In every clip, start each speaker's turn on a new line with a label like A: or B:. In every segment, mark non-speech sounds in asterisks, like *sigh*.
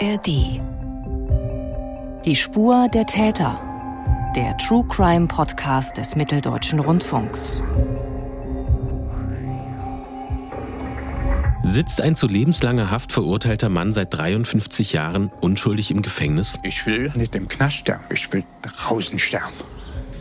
A: ARD. Die Spur der Täter. Der True Crime Podcast des Mitteldeutschen Rundfunks.
B: Sitzt ein zu lebenslanger Haft verurteilter Mann seit 53 Jahren unschuldig im Gefängnis?
C: Ich will nicht im Knast sterben, ich will draußen sterben.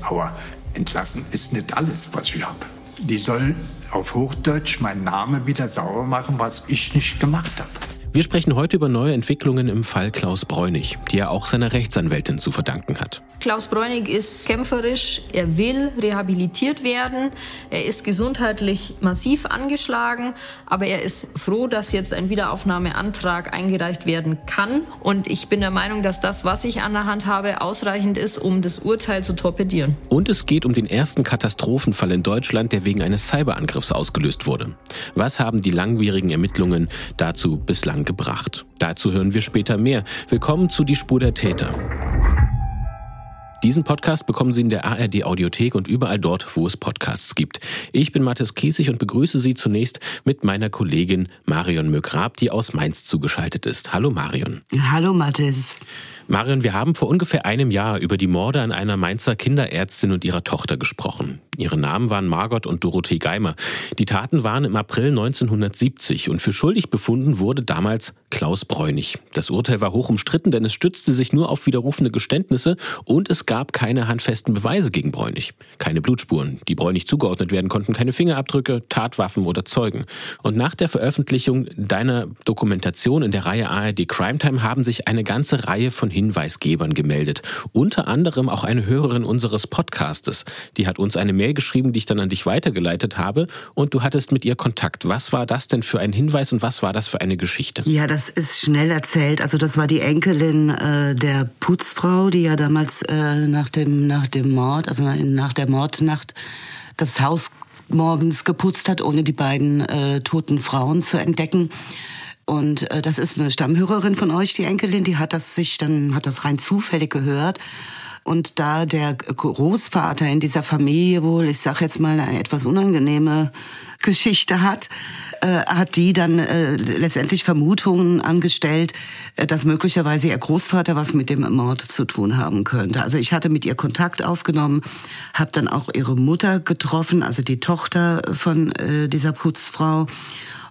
C: Aber entlassen ist nicht alles, was ich habe. Die sollen auf Hochdeutsch meinen Namen wieder sauber machen, was ich nicht gemacht habe.
B: Wir sprechen heute über neue Entwicklungen im Fall Klaus Bräunig, die er auch seiner Rechtsanwältin zu verdanken hat.
D: Klaus Bräunig ist kämpferisch, er will rehabilitiert werden, er ist gesundheitlich massiv angeschlagen, aber er ist froh, dass jetzt ein Wiederaufnahmeantrag eingereicht werden kann. Und ich bin der Meinung, dass das, was ich an der Hand habe, ausreichend ist, um das Urteil zu torpedieren.
B: Und es geht um den ersten Katastrophenfall in Deutschland, der wegen eines Cyberangriffs ausgelöst wurde. Was haben die langwierigen Ermittlungen dazu bislang gebracht? Dazu hören wir später mehr. Willkommen zu Die Spur der Täter. Diesen Podcast bekommen Sie in der ARD Audiothek und überall dort, wo es Podcasts gibt. Ich bin Mathis Kiesig und begrüße Sie zunächst mit meiner Kollegin Marion Mögrab, die aus Mainz zugeschaltet ist. Hallo Marion.
E: Hallo Mathis.
B: Marion, wir haben vor ungefähr einem Jahr über die Morde an einer Mainzer Kinderärztin und ihrer Tochter gesprochen. Ihre Namen waren Margot und Dorothee Geimer. Die Taten waren im April 1970 und für schuldig befunden wurde damals Klaus Bräunig. Das Urteil war hoch umstritten, denn es stützte sich nur auf widerrufene Geständnisse und es gab keine handfesten Beweise gegen Bräunig. Keine Blutspuren, die Bräunig zugeordnet werden konnten, keine Fingerabdrücke, Tatwaffen oder Zeugen. Und nach der Veröffentlichung deiner Dokumentation in der Reihe ARD Crime Time haben sich eine ganze Reihe von Hinweisgebern gemeldet. Unter anderem auch eine Hörerin unseres Podcastes. Die hat uns eine Mail geschrieben, die ich dann an dich weitergeleitet habe und du hattest mit ihr Kontakt. Was war das denn für ein Hinweis und was war das für eine Geschichte?
E: Ja, das ist schnell erzählt. Also das war die Enkelin äh, der Putzfrau, die ja damals äh, nach, dem, nach dem Mord, also nach der Mordnacht, das Haus morgens geputzt hat, ohne die beiden äh, toten Frauen zu entdecken. Und äh, das ist eine Stammhörerin von euch, die Enkelin, die hat das sich dann, hat das rein zufällig gehört. Und da der Großvater in dieser Familie wohl, ich sag jetzt mal, eine etwas unangenehme Geschichte hat, äh, hat die dann äh, letztendlich Vermutungen angestellt, äh, dass möglicherweise ihr Großvater was mit dem Mord zu tun haben könnte. Also ich hatte mit ihr Kontakt aufgenommen, habe dann auch ihre Mutter getroffen, also die Tochter von äh, dieser Putzfrau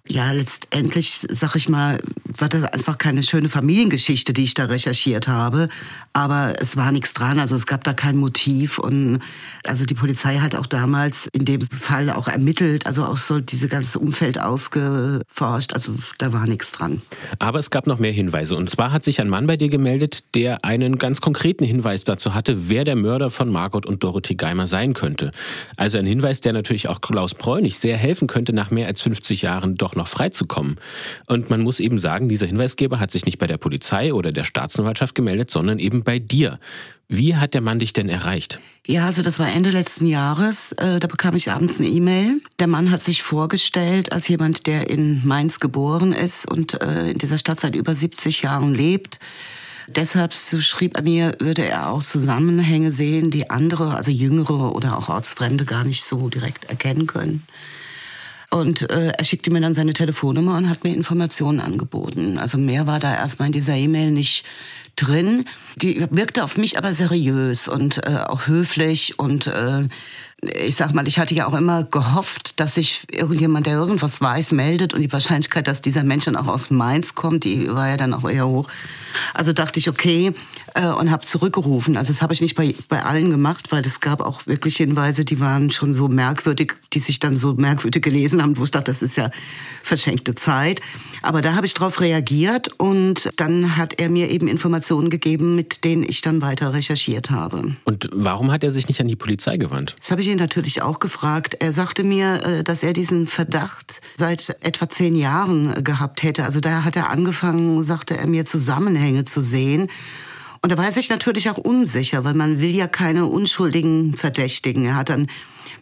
E: ja, letztendlich, sag ich mal, war das einfach keine schöne Familiengeschichte, die ich da recherchiert habe. Aber es war nichts dran, also es gab da kein Motiv. Und also die Polizei hat auch damals in dem Fall auch ermittelt, also auch so diese ganze Umfeld ausgeforscht. Also da war nichts dran.
B: Aber es gab noch mehr Hinweise. Und zwar hat sich ein Mann bei dir gemeldet, der einen ganz konkreten Hinweis dazu hatte, wer der Mörder von Margot und Dorothee Geimer sein könnte. Also ein Hinweis, der natürlich auch Klaus Bräunig sehr helfen könnte, nach mehr als 50 Jahren doch noch freizukommen. Und man muss eben sagen, dieser Hinweisgeber hat sich nicht bei der Polizei oder der Staatsanwaltschaft gemeldet, sondern eben bei dir. Wie hat der Mann dich denn erreicht?
E: Ja, also das war Ende letzten Jahres. Äh, da bekam ich abends eine E-Mail. Der Mann hat sich vorgestellt als jemand, der in Mainz geboren ist und äh, in dieser Stadt seit über 70 Jahren lebt. Deshalb, so schrieb er mir, würde er auch Zusammenhänge sehen, die andere, also jüngere oder auch Ortsfremde gar nicht so direkt erkennen können. Und äh, er schickte mir dann seine Telefonnummer und hat mir Informationen angeboten. Also mehr war da erstmal in dieser E-Mail nicht drin. Die wirkte auf mich aber seriös und äh, auch höflich und äh, ich sag mal, ich hatte ja auch immer gehofft, dass sich irgendjemand, der irgendwas weiß, meldet und die Wahrscheinlichkeit, dass dieser Mensch dann auch aus Mainz kommt, die war ja dann auch eher hoch. Also dachte ich, okay, äh, und habe zurückgerufen. Also das habe ich nicht bei, bei allen gemacht, weil es gab auch wirklich Hinweise, die waren schon so merkwürdig, die sich dann so merkwürdig gelesen haben, wo ich dachte, das ist ja verschenkte Zeit. Aber da habe ich darauf reagiert und dann hat er mir eben Informationen gegeben, mit denen ich dann weiter recherchiert habe.
B: Und warum hat er sich nicht an die Polizei gewandt?
E: Das habe ich ihn natürlich auch gefragt. Er sagte mir, äh, dass er diesen Verdacht seit etwa zehn Jahren gehabt hätte. Also da hat er angefangen, sagte er mir, Zusammenhänge zu sehen. Und da war er sich natürlich auch unsicher, weil man will ja keine unschuldigen Verdächtigen. Er hat dann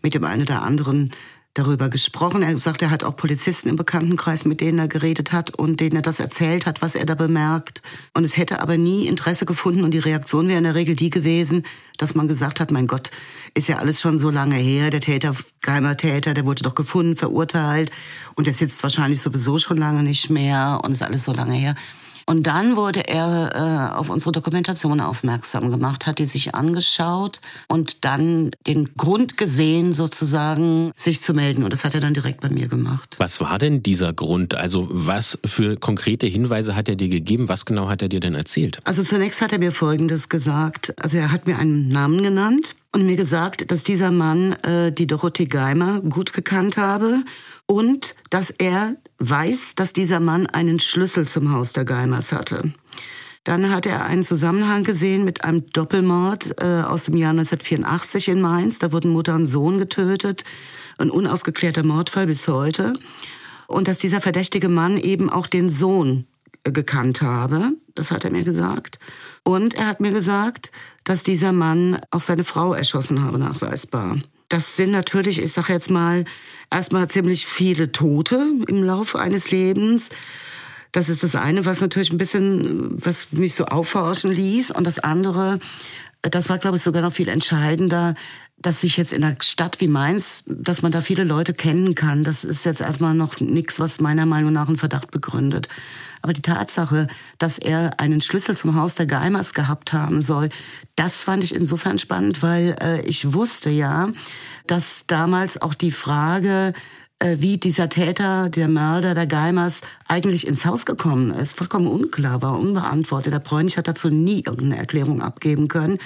E: mit dem einen oder anderen darüber gesprochen. Er sagt, er hat auch Polizisten im Bekanntenkreis, mit denen er geredet hat und denen er das erzählt hat, was er da bemerkt. Und es hätte aber nie Interesse gefunden und die Reaktion wäre in der Regel die gewesen, dass man gesagt hat, mein Gott, ist ja alles schon so lange her, der Täter, geheimer Täter, der wurde doch gefunden, verurteilt und der sitzt wahrscheinlich sowieso schon lange nicht mehr und ist alles so lange her. Und dann wurde er äh, auf unsere Dokumentation aufmerksam gemacht, hat die sich angeschaut und dann den Grund gesehen, sozusagen sich zu melden. Und das hat er dann direkt bei mir gemacht.
B: Was war denn dieser Grund? Also was für konkrete Hinweise hat er dir gegeben? Was genau hat er dir denn erzählt?
E: Also zunächst hat er mir Folgendes gesagt. Also er hat mir einen Namen genannt und mir gesagt, dass dieser Mann äh, die Dorothee Geimer gut gekannt habe und dass er weiß, dass dieser Mann einen Schlüssel zum Haus der Geimers hatte. Dann hat er einen Zusammenhang gesehen mit einem Doppelmord äh, aus dem Jahr 1984 in Mainz. Da wurden Mutter und Sohn getötet. Ein unaufgeklärter Mordfall bis heute. Und dass dieser verdächtige Mann eben auch den Sohn gekannt habe. Das hat er mir gesagt. Und er hat mir gesagt, dass dieser Mann auch seine Frau erschossen habe, nachweisbar. Das sind natürlich, ich sage jetzt mal, erstmal ziemlich viele Tote im Laufe eines Lebens. Das ist das eine, was natürlich ein bisschen, was mich so aufforschen ließ. Und das andere, das war, glaube ich, sogar noch viel entscheidender, dass sich jetzt in einer Stadt wie Mainz, dass man da viele Leute kennen kann. Das ist jetzt erstmal noch nichts, was meiner Meinung nach einen Verdacht begründet. Aber die Tatsache, dass er einen Schlüssel zum Haus der Geimers gehabt haben soll, das fand ich insofern spannend, weil äh, ich wusste ja, dass damals auch die Frage, äh, wie dieser Täter, der Mörder der Geimers eigentlich ins Haus gekommen ist, vollkommen unklar war, unbeantwortet. Der Bräunig hat dazu nie irgendeine Erklärung abgeben können.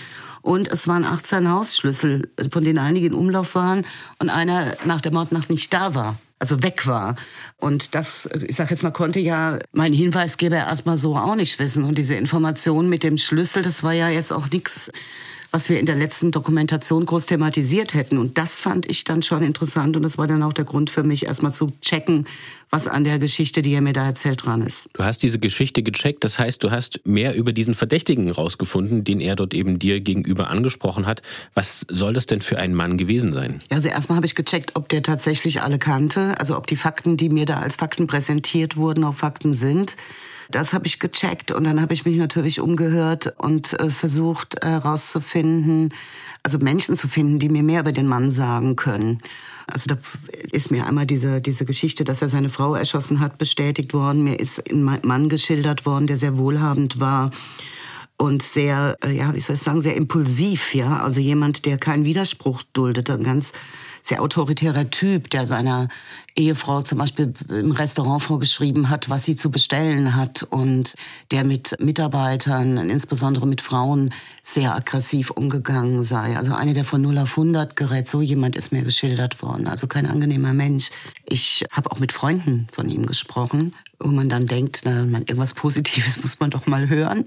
E: Und es waren 18 Hausschlüssel, von denen einige in Umlauf waren und einer nach der Mordnacht nicht da war also weg war. Und das, ich sag jetzt mal, konnte ja mein Hinweisgeber erstmal so auch nicht wissen. Und diese Information mit dem Schlüssel, das war ja jetzt auch nichts was wir in der letzten Dokumentation groß thematisiert hätten. Und das fand ich dann schon interessant und das war dann auch der Grund für mich, erstmal zu checken, was an der Geschichte, die er mir da erzählt, dran ist.
B: Du hast diese Geschichte gecheckt, das heißt, du hast mehr über diesen Verdächtigen rausgefunden, den er dort eben dir gegenüber angesprochen hat. Was soll das denn für ein Mann gewesen sein?
E: Also erstmal habe ich gecheckt, ob der tatsächlich alle kannte, also ob die Fakten, die mir da als Fakten präsentiert wurden, auch Fakten sind. Das habe ich gecheckt und dann habe ich mich natürlich umgehört und äh, versucht herauszufinden, äh, also Menschen zu finden, die mir mehr über den Mann sagen können. Also da ist mir einmal diese, diese Geschichte, dass er seine Frau erschossen hat, bestätigt worden. Mir ist ein Mann geschildert worden, der sehr wohlhabend war und sehr, äh, ja, wie soll ich sagen, sehr impulsiv, ja. Also jemand, der keinen Widerspruch duldete, ganz sehr autoritärer Typ, der seiner Ehefrau zum Beispiel im Restaurant vorgeschrieben hat, was sie zu bestellen hat und der mit Mitarbeitern, insbesondere mit Frauen, sehr aggressiv umgegangen sei. Also eine, der von 0 auf 100 gerät, so jemand ist mir geschildert worden. Also kein angenehmer Mensch. Ich habe auch mit Freunden von ihm gesprochen wo man dann denkt, na, man, irgendwas Positives *laughs* muss man doch mal hören.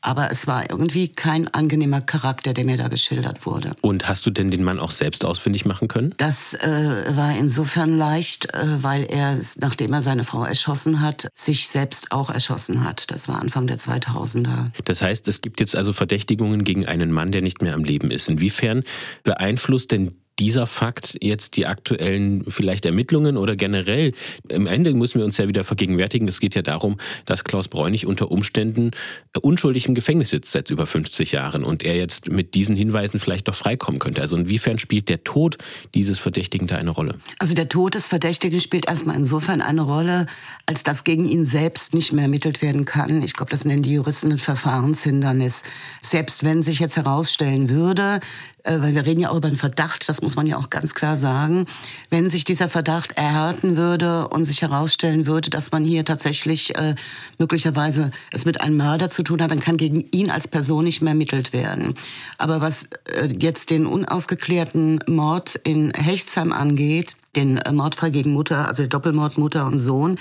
E: Aber es war irgendwie kein angenehmer Charakter, der mir da geschildert wurde.
B: Und hast du denn den Mann auch selbst ausfindig machen können?
E: Das äh, war insofern leicht, äh, weil er, nachdem er seine Frau erschossen hat, sich selbst auch erschossen hat. Das war Anfang der 2000er.
B: Das heißt, es gibt jetzt also Verdächtigungen gegen einen Mann, der nicht mehr am Leben ist. Inwiefern beeinflusst denn dieser Fakt jetzt die aktuellen vielleicht Ermittlungen oder generell? Im Ende müssen wir uns ja wieder vergegenwärtigen. Es geht ja darum, dass Klaus Bräunig unter Umständen unschuldig im Gefängnis sitzt seit über 50 Jahren und er jetzt mit diesen Hinweisen vielleicht doch freikommen könnte. Also inwiefern spielt der Tod dieses Verdächtigen da eine Rolle?
E: Also der Tod des Verdächtigen spielt erstmal insofern eine Rolle, als dass gegen ihn selbst nicht mehr ermittelt werden kann. Ich glaube, das nennen die Juristen ein Verfahrenshindernis. Selbst wenn sich jetzt herausstellen würde, äh, weil wir reden ja auch über einen Verdacht, das muss man ja auch ganz klar sagen, wenn sich dieser Verdacht erhärten würde und sich herausstellen würde, dass man hier tatsächlich äh, möglicherweise es mit einem Mörder zu tun hat, dann kann gegen ihn als Person nicht mehr ermittelt werden. Aber was äh, jetzt den unaufgeklärten Mord in Hechtsheim angeht, den äh, Mordfall gegen Mutter, also Doppelmord Mutter und Sohn,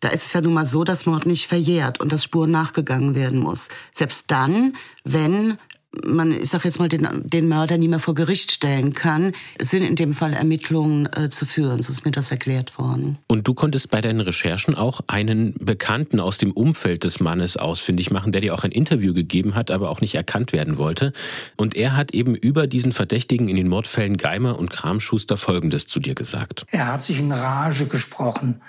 E: da ist es ja nun mal so, dass Mord nicht verjährt und dass Spuren nachgegangen werden muss. Selbst dann, wenn man, ich sag jetzt mal, den, den Mörder nie mehr vor Gericht stellen kann, sind in dem Fall Ermittlungen äh, zu führen. So ist mir das erklärt worden.
B: Und du konntest bei deinen Recherchen auch einen Bekannten aus dem Umfeld des Mannes ausfindig machen, der dir auch ein Interview gegeben hat, aber auch nicht erkannt werden wollte. Und er hat eben über diesen Verdächtigen in den Mordfällen Geimer und Kramschuster Folgendes zu dir gesagt.
F: Er hat sich in Rage gesprochen.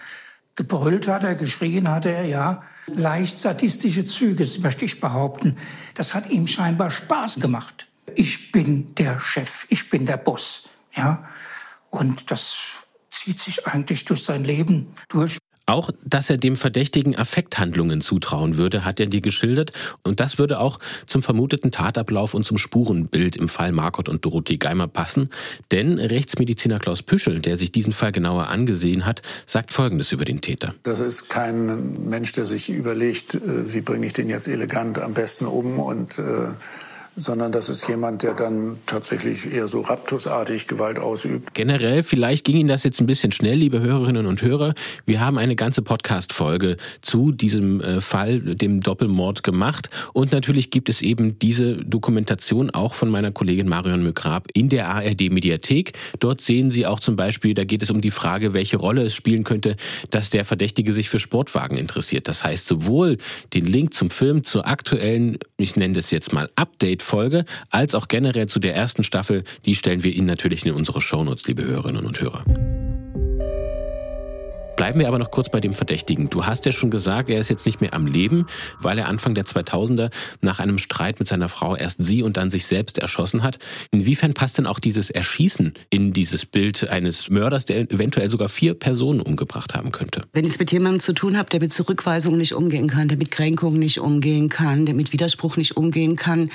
F: Gebrüllt hat er, geschrien hat er, ja. Leicht sadistische Züge, möchte ich behaupten. Das hat ihm scheinbar Spaß gemacht. Ich bin der Chef, ich bin der Boss, ja. Und das zieht sich eigentlich durch sein Leben durch.
B: Auch, dass er dem Verdächtigen Affekthandlungen zutrauen würde, hat er dir geschildert. Und das würde auch zum vermuteten Tatablauf und zum Spurenbild im Fall Margot und Dorothee Geimer passen. Denn Rechtsmediziner Klaus Püschel, der sich diesen Fall genauer angesehen hat, sagt Folgendes über den Täter.
G: Das ist kein Mensch, der sich überlegt, äh, wie bringe ich den jetzt elegant am besten um und äh sondern das ist jemand, der dann tatsächlich eher so raptusartig Gewalt ausübt.
B: Generell, vielleicht ging Ihnen das jetzt ein bisschen schnell, liebe Hörerinnen und Hörer. Wir haben eine ganze Podcast-Folge zu diesem äh, Fall, dem Doppelmord gemacht. Und natürlich gibt es eben diese Dokumentation auch von meiner Kollegin Marion Mögrab in der ARD-Mediathek. Dort sehen Sie auch zum Beispiel, da geht es um die Frage, welche Rolle es spielen könnte, dass der Verdächtige sich für Sportwagen interessiert. Das heißt, sowohl den Link zum Film, zur aktuellen, ich nenne das jetzt mal Update Folge, als auch generell zu der ersten Staffel, die stellen wir Ihnen natürlich in unsere Shownotes, liebe Hörerinnen und Hörer. Bleiben wir aber noch kurz bei dem Verdächtigen. Du hast ja schon gesagt, er ist jetzt nicht mehr am Leben, weil er Anfang der 2000er nach einem Streit mit seiner Frau erst sie und dann sich selbst erschossen hat. Inwiefern passt denn auch dieses Erschießen in dieses Bild eines Mörders, der eventuell sogar vier Personen umgebracht haben könnte?
E: Wenn ich es mit jemandem zu tun habe, der mit Zurückweisung nicht umgehen kann, der mit Kränkung nicht umgehen kann, der mit Widerspruch nicht umgehen kann,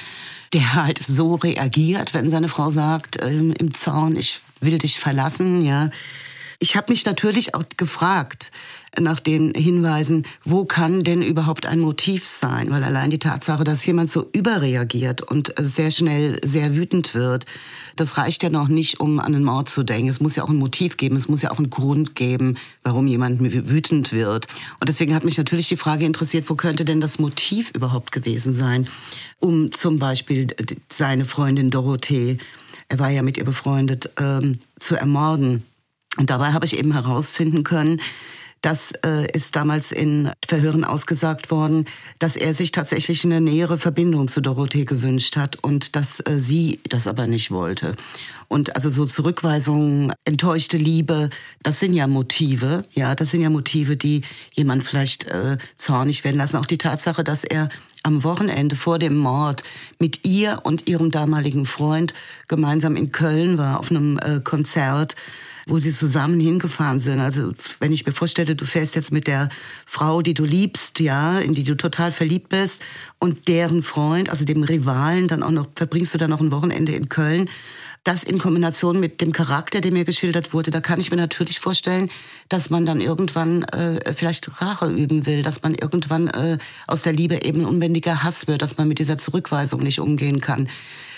E: der halt so reagiert, wenn seine Frau sagt ähm, im Zorn, ich will dich verlassen, ja, ich habe mich natürlich auch gefragt nach den Hinweisen, wo kann denn überhaupt ein Motiv sein? Weil allein die Tatsache, dass jemand so überreagiert und sehr schnell sehr wütend wird, das reicht ja noch nicht, um an einen Mord zu denken. Es muss ja auch ein Motiv geben, es muss ja auch einen Grund geben, warum jemand wütend wird. Und deswegen hat mich natürlich die Frage interessiert, wo könnte denn das Motiv überhaupt gewesen sein, um zum Beispiel seine Freundin Dorothee, er war ja mit ihr befreundet, ähm, zu ermorden. Und dabei habe ich eben herausfinden können, das äh, ist damals in Verhören ausgesagt worden, dass er sich tatsächlich eine nähere Verbindung zu Dorothee gewünscht hat und dass äh, sie das aber nicht wollte. Und also so Zurückweisungen, enttäuschte Liebe, das sind ja Motive, ja, das sind ja Motive, die jemand vielleicht äh, zornig werden lassen. Auch die Tatsache, dass er am Wochenende vor dem Mord mit ihr und ihrem damaligen Freund gemeinsam in Köln war auf einem äh, Konzert wo sie zusammen hingefahren sind. Also wenn ich mir vorstelle, du fährst jetzt mit der Frau, die du liebst, ja, in die du total verliebt bist und deren Freund, also dem Rivalen, dann auch noch verbringst du dann noch ein Wochenende in Köln. Das in Kombination mit dem Charakter, der mir geschildert wurde, da kann ich mir natürlich vorstellen, dass man dann irgendwann äh, vielleicht Rache üben will, dass man irgendwann äh, aus der Liebe eben unbändiger Hass wird, dass man mit dieser Zurückweisung nicht umgehen kann.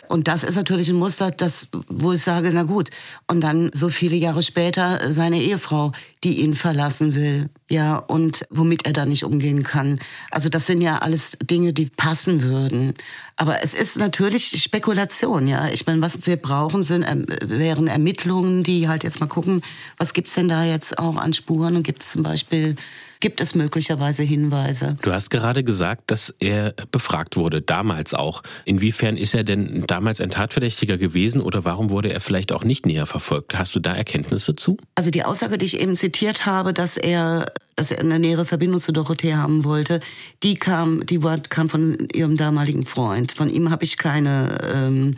E: Und das ist natürlich ein Muster, das, wo ich sage, na gut. Und dann so viele Jahre später seine Ehefrau, die ihn verlassen will, ja, und womit er da nicht umgehen kann. Also das sind ja alles Dinge, die passen würden. Aber es ist natürlich Spekulation, ja. Ich meine, was wir brauchen, sind, äh, wären Ermittlungen, die halt jetzt mal gucken, was gibt's denn da jetzt auch an Spuren und gibt es zum Beispiel gibt es möglicherweise Hinweise.
B: Du hast gerade gesagt, dass er befragt wurde, damals auch. Inwiefern ist er denn damals ein Tatverdächtiger gewesen oder warum wurde er vielleicht auch nicht näher verfolgt? Hast du da Erkenntnisse zu?
E: Also die Aussage, die ich eben zitiert habe, dass er, dass er eine nähere Verbindung zu Dorothee haben wollte, die kam, die kam von ihrem damaligen Freund. Von ihm habe ich keine ähm,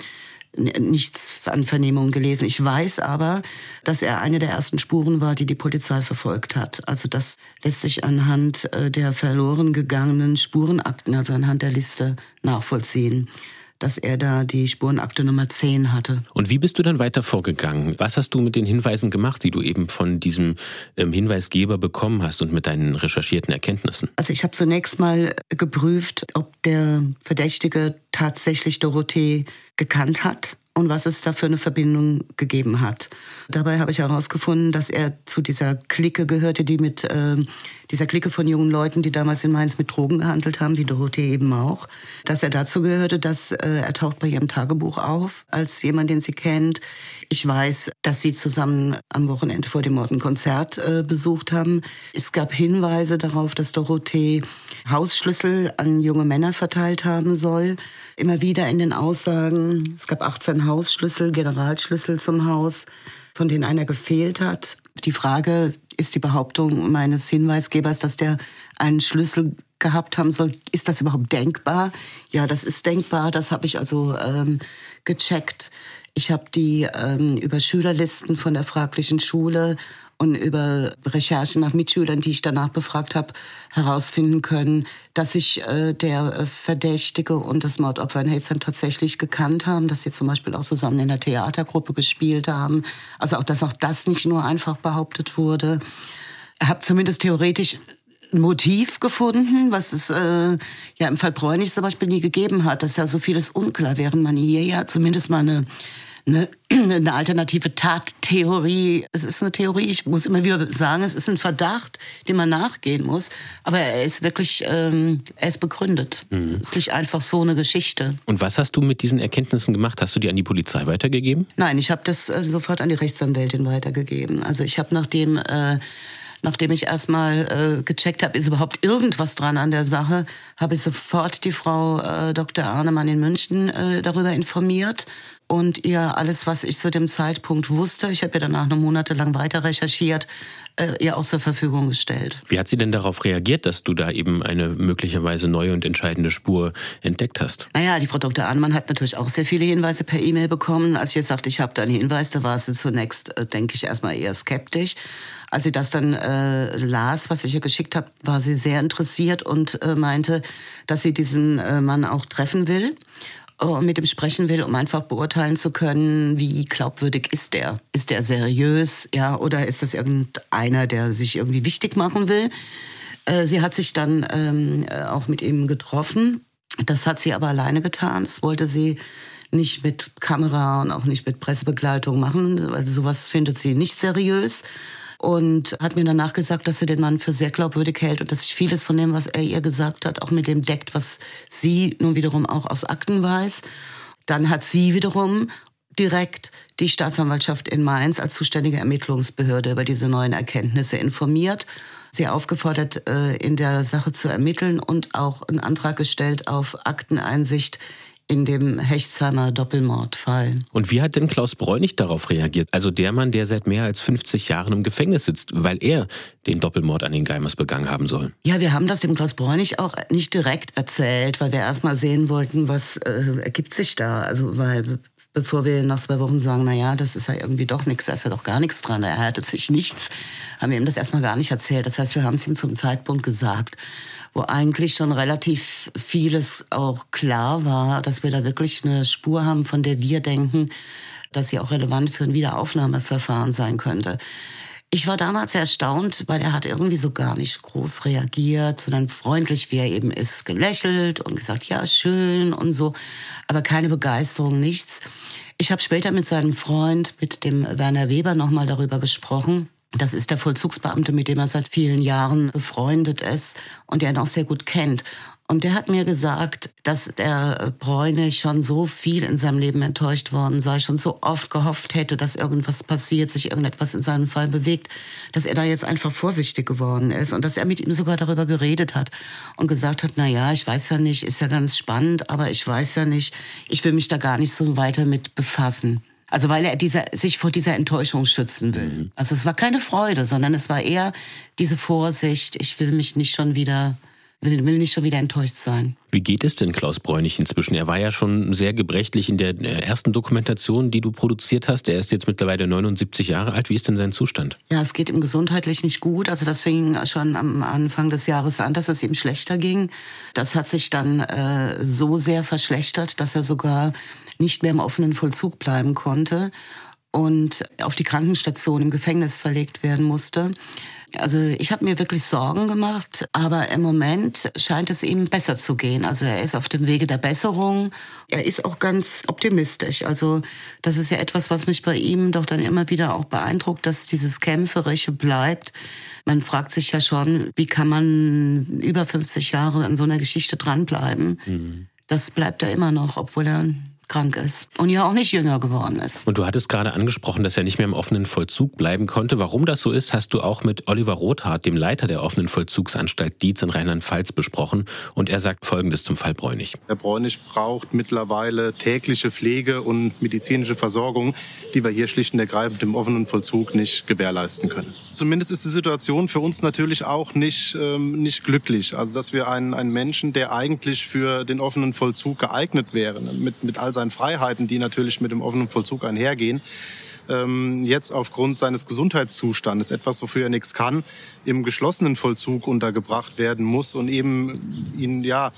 E: nichts an Vernehmungen gelesen. Ich weiß aber, dass er eine der ersten Spuren war, die die Polizei verfolgt hat. Also das lässt sich anhand äh, der verloren gegangenen Spurenakten, also anhand der Liste nachvollziehen dass er da die Spurenakte Nummer 10 hatte.
B: Und wie bist du dann weiter vorgegangen? Was hast du mit den Hinweisen gemacht, die du eben von diesem ähm, Hinweisgeber bekommen hast und mit deinen recherchierten Erkenntnissen?
E: Also ich habe zunächst mal geprüft, ob der Verdächtige tatsächlich Dorothee gekannt hat und was es da für eine Verbindung gegeben hat. Dabei habe ich herausgefunden, dass er zu dieser Clique gehörte, die mit äh, dieser Clique von jungen Leuten, die damals in Mainz mit Drogen gehandelt haben, wie Dorothee eben auch, dass er dazu gehörte, dass äh, er taucht bei ihrem Tagebuch auf als jemand, den sie kennt. Ich weiß, dass sie zusammen am Wochenende vor dem Mord ein Konzert äh, besucht haben. Es gab Hinweise darauf, dass Dorothee Hausschlüssel an junge Männer verteilt haben soll. Immer wieder in den Aussagen. Es gab 18 Hausschlüssel, Generalschlüssel zum Haus, von denen einer gefehlt hat. Die Frage ist die Behauptung meines Hinweisgebers, dass der einen Schlüssel gehabt haben soll. Ist das überhaupt denkbar? Ja, das ist denkbar. Das habe ich also ähm, gecheckt. Ich habe die ähm, über Schülerlisten von der fraglichen Schule und über Recherchen nach Mitschülern, die ich danach befragt habe, herausfinden können, dass sich äh, der Verdächtige und das Mordopfer in Hastings tatsächlich gekannt haben, dass sie zum Beispiel auch zusammen in der Theatergruppe gespielt haben. Also auch, dass auch das nicht nur einfach behauptet wurde. Ich habe zumindest theoretisch ein Motiv gefunden, was es äh, ja im Fall Bräunig zum Beispiel nie gegeben hat, dass ja so vieles unklar, während man hier ja zumindest mal eine eine, *clears throat* eine alternative Tattheorie. Es ist eine Theorie, ich muss immer wieder sagen, es ist ein Verdacht, dem man nachgehen muss. Aber er ist wirklich, ähm, er ist begründet. Mhm. Es ist nicht einfach so eine Geschichte.
B: Und was hast du mit diesen Erkenntnissen gemacht? Hast du die an die Polizei weitergegeben?
E: Nein, ich habe das äh, sofort an die Rechtsanwältin weitergegeben. Also ich habe nachdem... Äh, nachdem ich erstmal äh, gecheckt habe, ist überhaupt irgendwas dran an der Sache, habe ich sofort die Frau äh, Dr. Arnemann in München äh, darüber informiert und ihr alles, was ich zu dem Zeitpunkt wusste, ich habe ja danach noch monatelang weiter recherchiert, äh, ihr auch zur Verfügung gestellt.
B: Wie hat sie denn darauf reagiert, dass du da eben eine möglicherweise neue und entscheidende Spur entdeckt hast?
E: Naja, die Frau Dr. Ahnemann hat natürlich auch sehr viele Hinweise per E-Mail bekommen. Als ich jetzt sagte, ich habe da einen Hinweis, da war sie zunächst, äh, denke ich, erstmal eher skeptisch. Als sie das dann äh, las, was ich ihr geschickt habe, war sie sehr interessiert und äh, meinte, dass sie diesen äh, Mann auch treffen will mit ihm sprechen will, um einfach beurteilen zu können, wie glaubwürdig ist der? Ist der seriös, ja, oder ist das irgendeiner, der sich irgendwie wichtig machen will? Äh, sie hat sich dann ähm, äh, auch mit ihm getroffen. Das hat sie aber alleine getan. Das wollte sie nicht mit Kamera und auch nicht mit Pressebegleitung machen. Also sowas findet sie nicht seriös und hat mir danach gesagt, dass sie den Mann für sehr glaubwürdig hält und dass sich vieles von dem, was er ihr gesagt hat, auch mit dem deckt, was sie nun wiederum auch aus Akten weiß. Dann hat sie wiederum direkt die Staatsanwaltschaft in Mainz als zuständige Ermittlungsbehörde über diese neuen Erkenntnisse informiert, sie aufgefordert, äh, in der Sache zu ermitteln und auch einen Antrag gestellt auf Akteneinsicht in dem Hechtsheimer Doppelmordfall.
B: Und wie hat denn Klaus Bräunig darauf reagiert? Also der Mann, der seit mehr als 50 Jahren im Gefängnis sitzt, weil er den Doppelmord an den Geimers begangen haben soll.
E: Ja, wir haben das dem Klaus Bräunig auch nicht direkt erzählt, weil wir erst mal sehen wollten, was äh, ergibt sich da. Also weil bevor wir nach zwei Wochen sagen, na ja, das ist ja irgendwie doch nichts, da ist ja doch gar nichts dran, da erhärtet sich nichts, haben wir ihm das erstmal gar nicht erzählt. Das heißt, wir haben es ihm zum Zeitpunkt gesagt wo eigentlich schon relativ vieles auch klar war, dass wir da wirklich eine Spur haben, von der wir denken, dass sie auch relevant für ein Wiederaufnahmeverfahren sein könnte. Ich war damals erstaunt, weil er hat irgendwie so gar nicht groß reagiert, sondern freundlich, wie er eben ist, gelächelt und gesagt, ja, schön und so, aber keine Begeisterung, nichts. Ich habe später mit seinem Freund, mit dem Werner Weber, nochmal darüber gesprochen. Das ist der Vollzugsbeamte, mit dem er seit vielen Jahren befreundet ist und der ihn auch sehr gut kennt. Und der hat mir gesagt, dass der Bräune schon so viel in seinem Leben enttäuscht worden sei, schon so oft gehofft hätte, dass irgendwas passiert, sich irgendetwas in seinem Fall bewegt, dass er da jetzt einfach vorsichtig geworden ist und dass er mit ihm sogar darüber geredet hat und gesagt hat, na ja, ich weiß ja nicht, ist ja ganz spannend, aber ich weiß ja nicht, ich will mich da gar nicht so weiter mit befassen. Also weil er dieser, sich vor dieser Enttäuschung schützen will. Mhm. Also es war keine Freude, sondern es war eher diese Vorsicht, ich will mich nicht schon wieder will, will nicht schon wieder enttäuscht sein.
B: Wie geht es denn Klaus Bräunig inzwischen? Er war ja schon sehr gebrechlich in der äh, ersten Dokumentation, die du produziert hast. Er ist jetzt mittlerweile 79 Jahre alt. Wie ist denn sein Zustand?
E: Ja, es geht ihm gesundheitlich nicht gut. Also das fing schon am Anfang des Jahres an, dass es ihm schlechter ging. Das hat sich dann äh, so sehr verschlechtert, dass er sogar nicht mehr im offenen Vollzug bleiben konnte und auf die Krankenstation im Gefängnis verlegt werden musste. Also ich habe mir wirklich Sorgen gemacht, aber im Moment scheint es ihm besser zu gehen. Also er ist auf dem Wege der Besserung. Er ist auch ganz optimistisch. Also das ist ja etwas, was mich bei ihm doch dann immer wieder auch beeindruckt, dass dieses Kämpferische bleibt. Man fragt sich ja schon, wie kann man über 50 Jahre an so einer Geschichte dranbleiben? Mhm. Das bleibt er immer noch, obwohl er krank ist und ja auch nicht jünger geworden ist.
B: Und du hattest gerade angesprochen, dass er nicht mehr im offenen Vollzug bleiben konnte. Warum das so ist, hast du auch mit Oliver Rothardt, dem Leiter der offenen Vollzugsanstalt Dietz in Rheinland-Pfalz besprochen. Und er sagt Folgendes zum Fall Bräunig.
H: Herr Bräunig braucht mittlerweile tägliche Pflege und medizinische Versorgung, die wir hier schlicht und ergreifend im offenen Vollzug nicht gewährleisten können. Zumindest ist die Situation für uns natürlich auch nicht, ähm, nicht glücklich. Also dass wir einen, einen Menschen, der eigentlich für den offenen Vollzug geeignet wäre, mit, mit all seinen Freiheiten, die natürlich mit dem offenen Vollzug einhergehen, ähm, jetzt aufgrund seines Gesundheitszustandes, etwas, wofür er nichts kann, im geschlossenen Vollzug untergebracht werden muss und eben ihn ja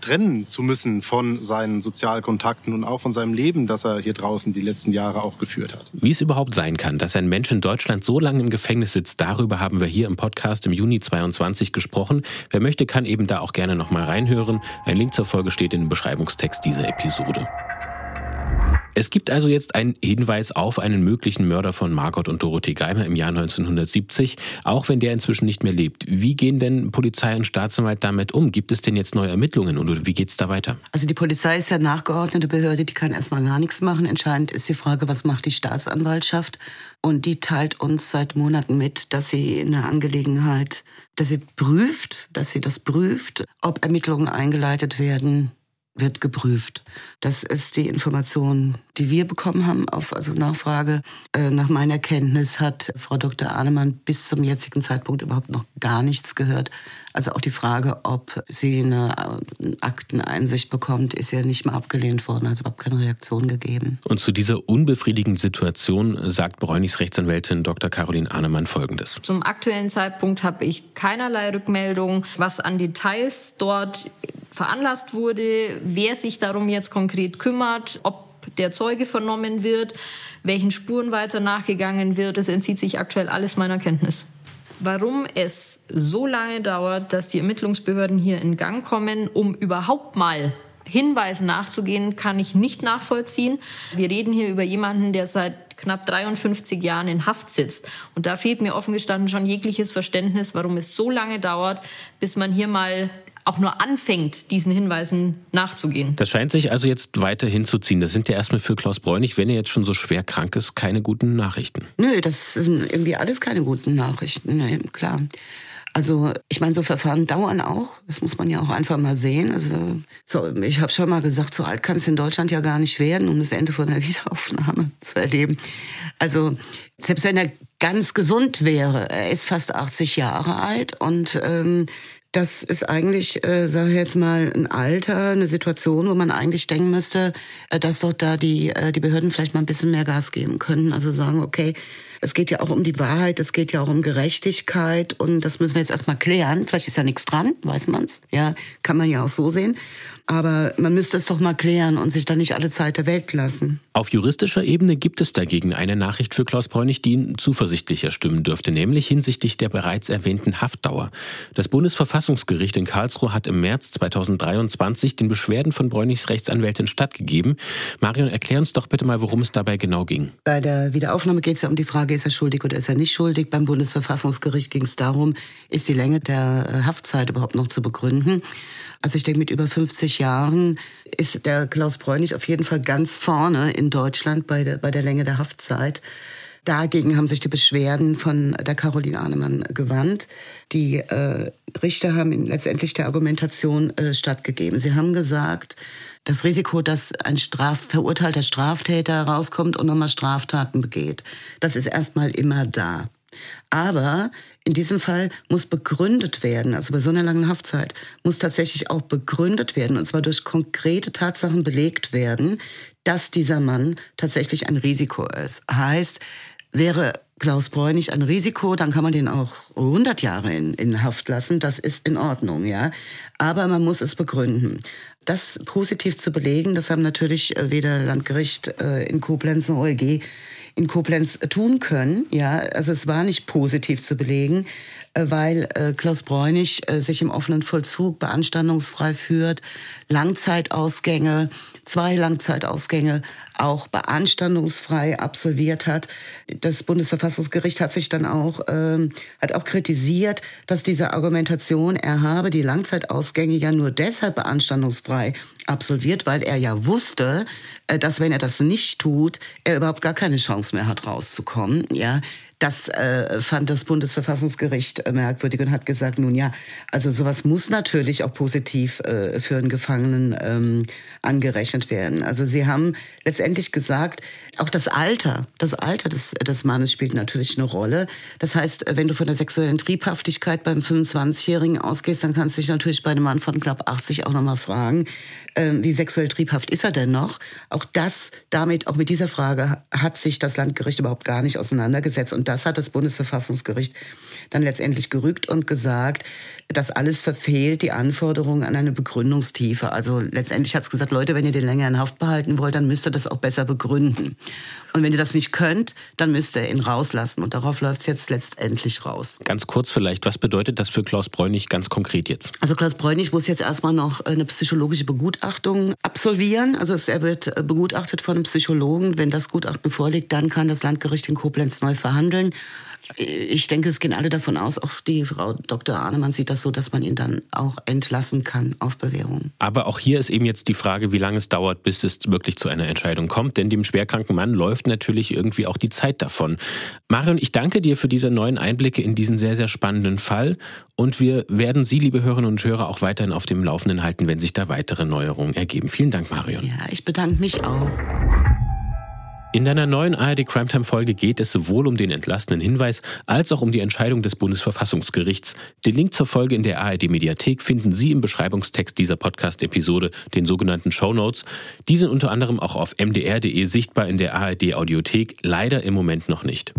H: trennen zu müssen von seinen Sozialkontakten und auch von seinem Leben, das er hier draußen die letzten Jahre auch geführt hat.
B: Wie es überhaupt sein kann, dass ein Mensch in Deutschland so lange im Gefängnis sitzt, darüber haben wir hier im Podcast im Juni 22 gesprochen. Wer möchte, kann eben da auch gerne noch mal reinhören. Ein Link zur Folge steht in dem Beschreibungstext dieser Episode. Es gibt also jetzt einen Hinweis auf einen möglichen Mörder von Margot und Dorothee Geimer im Jahr 1970, auch wenn der inzwischen nicht mehr lebt. Wie gehen denn Polizei und Staatsanwalt damit um? Gibt es denn jetzt neue Ermittlungen und wie geht es da weiter?
E: Also die Polizei ist ja nachgeordnete Behörde, die kann erstmal gar nichts machen. Entscheidend ist die Frage, was macht die Staatsanwaltschaft? Und die teilt uns seit Monaten mit, dass sie in der Angelegenheit, dass sie prüft, dass sie das prüft, ob Ermittlungen eingeleitet werden wird geprüft. Das ist die Information, die wir bekommen haben auf also Nachfrage. Äh, nach meiner Kenntnis hat Frau Dr. Ahnemann bis zum jetzigen Zeitpunkt überhaupt noch gar nichts gehört. Also auch die Frage, ob sie eine Akteneinsicht bekommt, ist ja nicht mal abgelehnt worden, also überhaupt keine Reaktion gegeben.
B: Und zu dieser unbefriedigenden Situation sagt Bräunichs Rechtsanwältin Dr. Caroline Ahnemann Folgendes.
D: Zum aktuellen Zeitpunkt habe ich keinerlei Rückmeldung, was an Details dort veranlasst wurde, wer sich darum jetzt konkret kümmert, ob der Zeuge vernommen wird, welchen Spuren weiter nachgegangen wird. Es entzieht sich aktuell alles meiner Kenntnis. Warum es so lange dauert, dass die Ermittlungsbehörden hier in Gang kommen, um überhaupt mal Hinweisen nachzugehen, kann ich nicht nachvollziehen. Wir reden hier über jemanden, der seit knapp 53 Jahren in Haft sitzt. Und da fehlt mir offen gestanden schon jegliches Verständnis, warum es so lange dauert, bis man hier mal auch nur anfängt, diesen Hinweisen nachzugehen.
B: Das scheint sich also jetzt weiter hinzuziehen. Das sind ja erstmal für Klaus Bräunig, wenn er jetzt schon so schwer krank ist, keine guten Nachrichten.
E: Nö, das sind irgendwie alles keine guten Nachrichten, nee, klar. Also ich meine, so Verfahren dauern auch. Das muss man ja auch einfach mal sehen. Also so, ich habe schon mal gesagt, so alt kann es in Deutschland ja gar nicht werden, um das Ende von der *laughs* Wiederaufnahme zu erleben. Also selbst wenn er ganz gesund wäre, er ist fast 80 Jahre alt und ähm, das ist eigentlich, äh, sage ich jetzt mal, ein Alter, eine Situation, wo man eigentlich denken müsste, äh, dass doch da die, äh, die Behörden vielleicht mal ein bisschen mehr Gas geben können. Also sagen, okay, es geht ja auch um die Wahrheit, es geht ja auch um Gerechtigkeit und das müssen wir jetzt erstmal klären. Vielleicht ist ja nichts dran, weiß man's. Ja, kann man ja auch so sehen. Aber man müsste es doch mal klären und sich dann nicht alle Zeit der Welt lassen.
B: Auf juristischer Ebene gibt es dagegen eine Nachricht für Klaus Bräunig, die ihn zuversichtlicher stimmen dürfte, nämlich hinsichtlich der bereits erwähnten Haftdauer. Das Bundesverfassungsgericht in Karlsruhe hat im März 2023 den Beschwerden von Bräunigs Rechtsanwältin stattgegeben. Marion, erklär uns doch bitte mal, worum es dabei genau ging.
E: Bei der Wiederaufnahme geht es ja um die Frage, ist er schuldig oder ist er nicht schuldig. Beim Bundesverfassungsgericht ging es darum, ist die Länge der äh, Haftzeit überhaupt noch zu begründen. Also ich denke, mit über 50 Jahren ist der Klaus Bräunig auf jeden Fall ganz vorne in Deutschland bei der, bei der Länge der Haftzeit. Dagegen haben sich die Beschwerden von der Caroline Ahnemann gewandt. Die äh, Richter haben letztendlich der Argumentation äh, stattgegeben. Sie haben gesagt, das Risiko, dass ein Straf verurteilter Straftäter rauskommt und nochmal Straftaten begeht, das ist erstmal immer da. Aber in diesem Fall muss begründet werden, also bei so einer langen Haftzeit, muss tatsächlich auch begründet werden, und zwar durch konkrete Tatsachen belegt werden, dass dieser Mann tatsächlich ein Risiko ist. Heißt, wäre Klaus Bräunig ein Risiko, dann kann man den auch 100 Jahre in, in Haft lassen. Das ist in Ordnung, ja. Aber man muss es begründen. Das positiv zu belegen, das haben natürlich äh, weder Landgericht äh, in Koblenz noch OLG in Koblenz tun können. Ja, also es war nicht positiv zu belegen, weil äh, Klaus Bräunig äh, sich im offenen Vollzug beanstandungsfrei führt, Langzeitausgänge, zwei Langzeitausgänge auch beanstandungsfrei absolviert hat. Das Bundesverfassungsgericht hat sich dann auch ähm, hat auch kritisiert, dass diese Argumentation, er habe die Langzeitausgänge ja nur deshalb beanstandungsfrei absolviert, weil er ja wusste, äh, dass wenn er das nicht tut, er überhaupt gar keine Chance mehr hat rauszukommen. Ja, Das äh, fand das Bundesverfassungsgericht äh, merkwürdig und hat gesagt, nun ja, also sowas muss natürlich auch positiv äh, für einen Gefangenen ähm, angerechnet werden. Also sie haben letztendlich gesagt, auch das Alter, das Alter des, des Mannes spielt natürlich eine Rolle. Das heißt, wenn du von der sexuellen Triebhaftigkeit beim 25-Jährigen ausgehst, dann kannst du dich natürlich bei einem Mann von knapp 80 auch nochmal fragen, äh, wie sexuell triebhaft ist er denn noch? Auch das, damit, auch mit dieser Frage hat sich das Landgericht überhaupt gar nicht auseinandergesetzt. Und das hat das Bundesverfassungsgericht dann letztendlich gerügt und gesagt, das alles verfehlt die Anforderungen an eine Begründungstiefe. Also letztendlich hat es gesagt, Leute, wenn ihr den länger in Haft behalten wollt, dann müsst ihr das auch besser begründen. Und wenn ihr das nicht könnt, dann müsst ihr ihn rauslassen. Und darauf läuft es jetzt letztendlich raus.
B: Ganz kurz vielleicht, was bedeutet das für Klaus Bräunig ganz konkret jetzt?
E: Also Klaus Bräunig muss jetzt erstmal noch eine psychologische Begutachtung absolvieren. Also er wird begutachtet von einem Psychologen. Wenn das Gutachten vorliegt, dann kann das Landgericht in Koblenz neu verhandeln. Ich denke, es gehen alle davon aus, auch die Frau Dr. Ahnemann sieht das so, dass man ihn dann auch entlassen kann auf Bewährung.
B: Aber auch hier ist eben jetzt die Frage, wie lange es dauert, bis es wirklich zu einer Entscheidung kommt. Denn dem schwerkranken Mann läuft natürlich irgendwie auch die Zeit davon. Marion, ich danke dir für diese neuen Einblicke in diesen sehr, sehr spannenden Fall. Und wir werden Sie, liebe Hörerinnen und Hörer, auch weiterhin auf dem Laufenden halten, wenn sich da weitere Neuerungen ergeben. Vielen Dank, Marion.
E: Ja, ich bedanke mich auch.
B: In deiner neuen ARD Crimetime Folge geht es sowohl um den entlastenden Hinweis als auch um die Entscheidung des Bundesverfassungsgerichts. Den Link zur Folge in der ARD Mediathek finden Sie im Beschreibungstext dieser Podcast-Episode, den sogenannten Show Notes. Die sind unter anderem auch auf mdr.de sichtbar in der ARD Audiothek, leider im Moment noch nicht.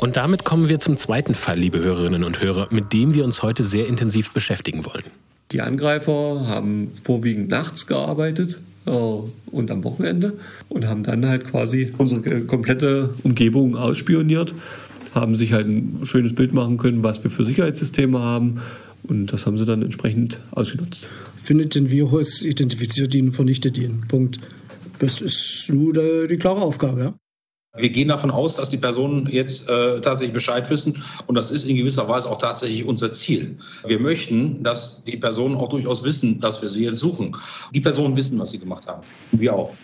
B: Und damit kommen wir zum zweiten Fall, liebe Hörerinnen und Hörer, mit dem wir uns heute sehr intensiv beschäftigen wollen.
I: Die Angreifer haben vorwiegend nachts gearbeitet und am Wochenende und haben dann halt quasi unsere komplette Umgebung ausspioniert, haben sich halt ein schönes Bild machen können, was wir für Sicherheitssysteme haben und das haben sie dann entsprechend ausgenutzt.
J: Findet den Virus, identifiziert ihn, vernichtet ihn. Punkt. Das ist nur die klare Aufgabe. Ja?
K: Wir gehen davon aus, dass die Personen jetzt äh, tatsächlich Bescheid wissen und das ist in gewisser Weise auch tatsächlich unser Ziel. Wir möchten, dass die Personen auch durchaus wissen, dass wir sie jetzt suchen. Die Personen wissen, was sie gemacht haben. Wir auch.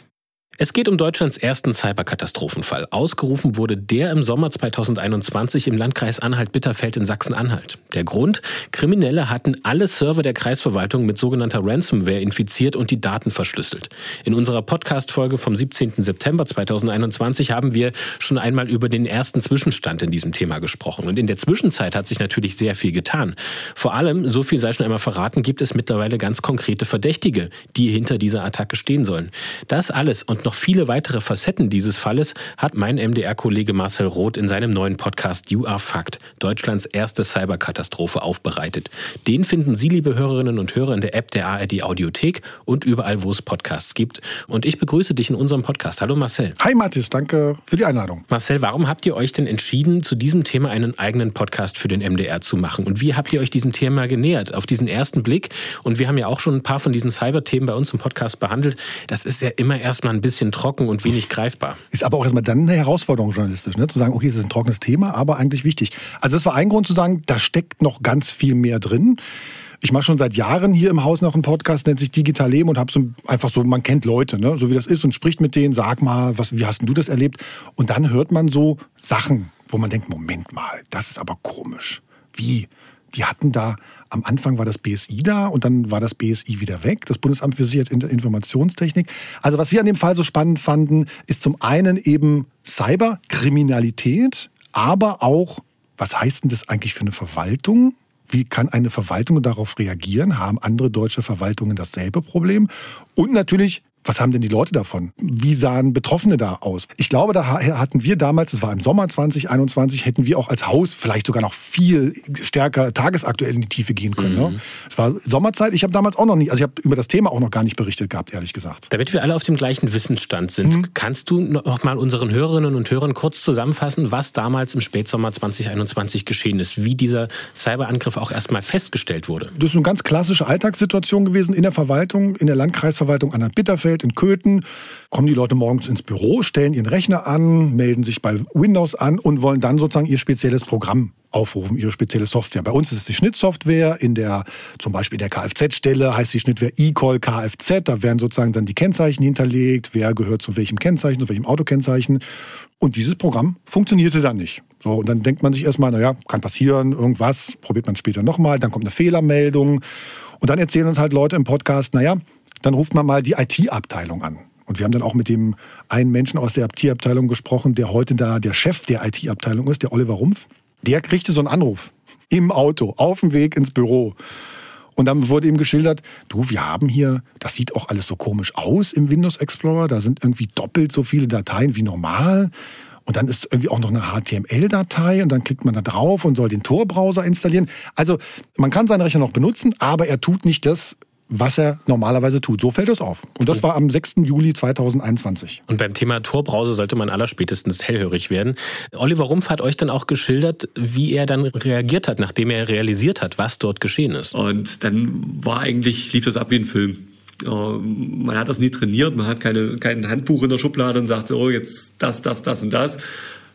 B: Es geht um Deutschlands ersten Cyberkatastrophenfall. Ausgerufen wurde der im Sommer 2021 im Landkreis Anhalt-Bitterfeld in Sachsen-Anhalt. Der Grund? Kriminelle hatten alle Server der Kreisverwaltung mit sogenannter Ransomware infiziert und die Daten verschlüsselt. In unserer Podcast-Folge vom 17. September 2021 haben wir schon einmal über den ersten Zwischenstand in diesem Thema gesprochen. Und in der Zwischenzeit hat sich natürlich sehr viel getan. Vor allem, so viel sei schon einmal verraten, gibt es mittlerweile ganz konkrete Verdächtige, die hinter dieser Attacke stehen sollen. Das alles und noch noch viele weitere Facetten dieses Falles hat mein MDR-Kollege Marcel Roth in seinem neuen Podcast You Are Fact, Deutschlands erste Cyberkatastrophe, aufbereitet. Den finden Sie, liebe Hörerinnen und Hörer, in der App der ARD Audiothek und überall, wo es Podcasts gibt. Und ich begrüße dich in unserem Podcast. Hallo Marcel.
L: Hi Mathis, danke für die Einladung.
B: Marcel, warum habt ihr euch denn entschieden, zu diesem Thema einen eigenen Podcast für den MDR zu machen? Und wie habt ihr euch diesem Thema genähert? Auf diesen ersten Blick, und wir haben ja auch schon ein paar von diesen Cyber-Themen bei uns im Podcast behandelt, das ist ja immer erstmal ein bisschen bisschen trocken und wenig greifbar.
L: Ist aber auch erstmal dann eine Herausforderung journalistisch, ne? zu sagen, okay, es ist ein trockenes Thema, aber eigentlich wichtig. Also das war ein Grund zu sagen, da steckt noch ganz viel mehr drin. Ich mache schon seit Jahren hier im Haus noch einen Podcast, nennt sich Digital Leben und habe so einfach so, man kennt Leute, ne? so wie das ist und spricht mit denen, sag mal, was, wie hast du das erlebt? Und dann hört man so Sachen, wo man denkt, Moment mal, das ist aber komisch. Wie? Die hatten da am Anfang war das BSI da und dann war das BSI wieder weg, das Bundesamt für Sicherheit der Informationstechnik. Also was wir an dem Fall so spannend fanden, ist zum einen eben Cyberkriminalität, aber auch, was heißt denn das eigentlich für eine Verwaltung? Wie kann eine Verwaltung darauf reagieren? Haben andere deutsche Verwaltungen dasselbe Problem? Und natürlich, was haben denn die Leute davon? Wie sahen Betroffene da aus? Ich glaube, da hatten wir damals, das war im Sommer 2021, hätten wir auch als Haus vielleicht sogar noch viel stärker tagesaktuell in die Tiefe gehen können. Ne? Mhm. Ne? Es war Sommerzeit, ich habe damals auch noch nicht, also ich habe über das Thema auch noch gar nicht berichtet gehabt, ehrlich gesagt.
B: Damit wir alle auf dem gleichen Wissensstand sind, mhm. kannst du noch mal unseren Hörerinnen und Hörern kurz zusammenfassen, was damals im Spätsommer 2021 geschehen ist, wie dieser Cyberangriff auch erstmal festgestellt wurde?
L: Das ist eine ganz klassische Alltagssituation gewesen in der Verwaltung, in der Landkreisverwaltung Anhalt-Bitterfeld Bitterfeld in Köthen kommen die Leute morgens ins Büro, stellen ihren Rechner an, melden sich bei Windows an und wollen dann sozusagen ihr spezielles Programm aufrufen, ihre spezielle Software. Bei uns ist es die Schnittsoftware, in der zum Beispiel der Kfz-Stelle heißt die Schnittware eCall Kfz, da werden sozusagen dann die Kennzeichen hinterlegt, wer gehört zu welchem Kennzeichen, zu welchem Autokennzeichen. Und dieses Programm funktionierte dann nicht. So, und dann denkt man sich erstmal, naja, kann passieren, irgendwas, probiert man später nochmal, dann kommt eine Fehlermeldung. Und dann erzählen uns halt Leute im Podcast, naja, dann ruft man mal die IT-Abteilung an. Und wir haben dann auch mit dem einen Menschen aus der IT-Abteilung gesprochen, der heute da der Chef der IT-Abteilung ist, der Oliver Rumpf. Der kriegte so einen Anruf im Auto, auf dem Weg ins Büro. Und dann wurde ihm geschildert, du, wir haben hier, das sieht auch alles so komisch aus im Windows Explorer, da sind irgendwie doppelt so viele Dateien wie normal. Und dann ist irgendwie auch noch eine HTML-Datei und dann klickt man da drauf und soll den Tor-Browser installieren. Also man kann seinen Rechner noch benutzen, aber er tut nicht das, was er normalerweise tut. So fällt es auf. Und das war am 6. Juli 2021.
B: Und beim Thema Tor-Browser sollte man allerspätestens hellhörig werden. Oliver Rumpf hat euch dann auch geschildert, wie er dann reagiert hat, nachdem er realisiert hat, was dort geschehen ist.
I: Und dann war eigentlich, lief das ab wie ein Film. Man hat das nie trainiert, man hat keine, kein Handbuch in der Schublade und sagt, oh, jetzt das, das, das und das,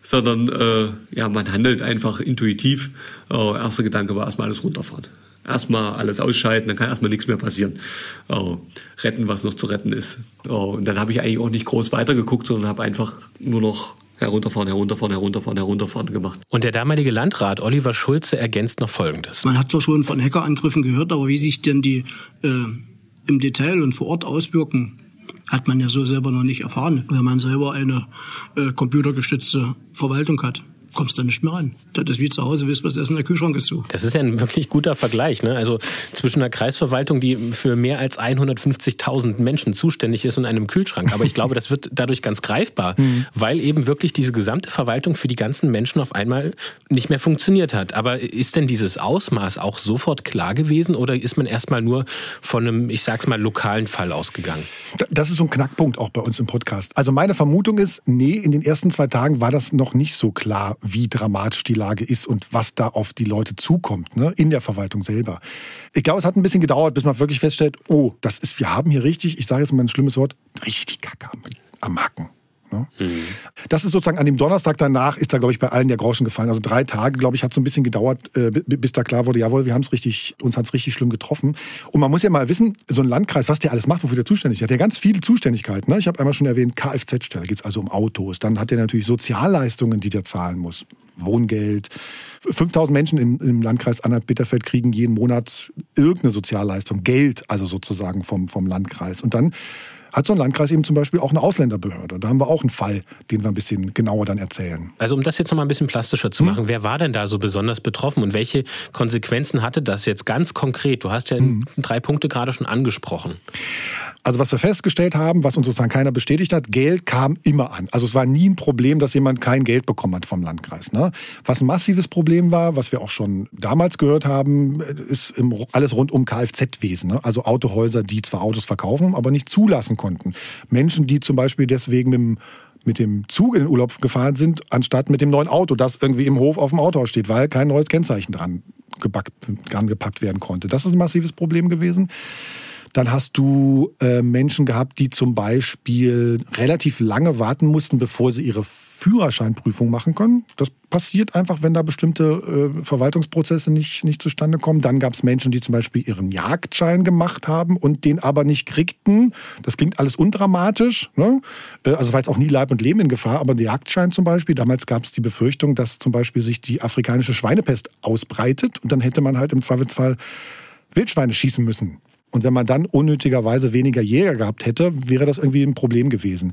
I: sondern äh, ja, man handelt einfach intuitiv. Äh, erster Gedanke war erstmal alles runterfahren erstmal alles ausschalten, dann kann erstmal nichts mehr passieren. Oh, retten, was noch zu retten ist. Oh, und dann habe ich eigentlich auch nicht groß weitergeguckt, sondern habe einfach nur noch herunterfahren, herunterfahren, herunterfahren, herunterfahren gemacht.
B: Und der damalige Landrat Oliver Schulze ergänzt noch Folgendes.
J: Man hat zwar schon von Hackerangriffen gehört, aber wie sich denn die äh, im Detail und vor Ort auswirken, hat man ja so selber noch nicht erfahren, wenn man selber eine äh, computergestützte Verwaltung hat kommst da nicht mehr ran. Das ist wie zu Hause, wisst was essen, der Kühlschrank ist zu.
B: Das ist ja ein wirklich guter Vergleich. Ne? Also zwischen einer Kreisverwaltung, die für mehr als 150.000 Menschen zuständig ist und einem Kühlschrank. Aber ich glaube, das wird dadurch ganz greifbar, mhm. weil eben wirklich diese gesamte Verwaltung für die ganzen Menschen auf einmal nicht mehr funktioniert hat. Aber ist denn dieses Ausmaß auch sofort klar gewesen oder ist man erstmal nur von einem, ich sag's mal, lokalen Fall ausgegangen?
L: Das ist so ein Knackpunkt auch bei uns im Podcast. Also meine Vermutung ist, nee, in den ersten zwei Tagen war das noch nicht so klar, wie dramatisch die Lage ist und was da auf die Leute zukommt, ne, in der Verwaltung selber. Ich glaube, es hat ein bisschen gedauert, bis man wirklich feststellt, oh, das ist, wir haben hier richtig, ich sage jetzt mal ein schlimmes Wort, richtig Kacke am, am Hacken. Ne? Mhm. Das ist sozusagen an dem Donnerstag danach, ist da, glaube ich, bei allen der Groschen gefallen. Also drei Tage, glaube ich, hat so ein bisschen gedauert, äh, bis da klar wurde, jawohl, wir haben es richtig, uns hat es richtig schlimm getroffen. Und man muss ja mal wissen, so ein Landkreis, was der alles macht, wofür der zuständig ist, der hat ja ganz viele Zuständigkeiten. Ne? Ich habe einmal schon erwähnt, Kfz-Stelle, geht es also um Autos. Dann hat er natürlich Sozialleistungen, die der zahlen muss. Wohngeld. 5000 Menschen im, im Landkreis Anhalt-Bitterfeld kriegen jeden Monat irgendeine Sozialleistung, Geld also sozusagen vom, vom Landkreis. Und dann hat so ein Landkreis eben zum Beispiel auch eine Ausländerbehörde. Da haben wir auch einen Fall, den wir ein bisschen genauer dann erzählen.
B: Also um das jetzt noch mal ein bisschen plastischer zu hm. machen, hm. wer war denn da so besonders betroffen und welche Konsequenzen hatte das jetzt ganz konkret? Du hast ja hm. drei Punkte gerade schon angesprochen.
L: Also was wir festgestellt haben, was uns sozusagen keiner bestätigt hat, Geld kam immer an. Also es war nie ein Problem, dass jemand kein Geld bekommen hat vom Landkreis. Ne? Was ein massives Problem war, was wir auch schon damals gehört haben, ist alles rund um Kfz-Wesen. Ne? Also Autohäuser, die zwar Autos verkaufen, aber nicht zulassen konnten. Menschen, die zum Beispiel deswegen mit dem mit dem Zug in den Urlaub gefahren sind, anstatt mit dem neuen Auto, das irgendwie im Hof auf dem Autohaus steht, weil kein neues Kennzeichen dran, gebackt, dran gepackt werden konnte. Das ist ein massives Problem gewesen. Dann hast du äh, Menschen gehabt, die zum Beispiel relativ lange warten mussten, bevor sie ihre Führerscheinprüfung machen können. Das passiert einfach, wenn da bestimmte äh, Verwaltungsprozesse nicht, nicht zustande kommen. Dann gab es Menschen, die zum Beispiel ihren Jagdschein gemacht haben und den aber nicht kriegten. Das klingt alles undramatisch. Ne? Äh, also war jetzt auch nie Leib und Leben in Gefahr, aber der Jagdschein zum Beispiel, damals gab es die Befürchtung, dass zum Beispiel sich die afrikanische Schweinepest ausbreitet und dann hätte man halt im Zweifelsfall Wildschweine schießen müssen. Und wenn man dann unnötigerweise weniger Jäger gehabt hätte, wäre das irgendwie ein Problem gewesen.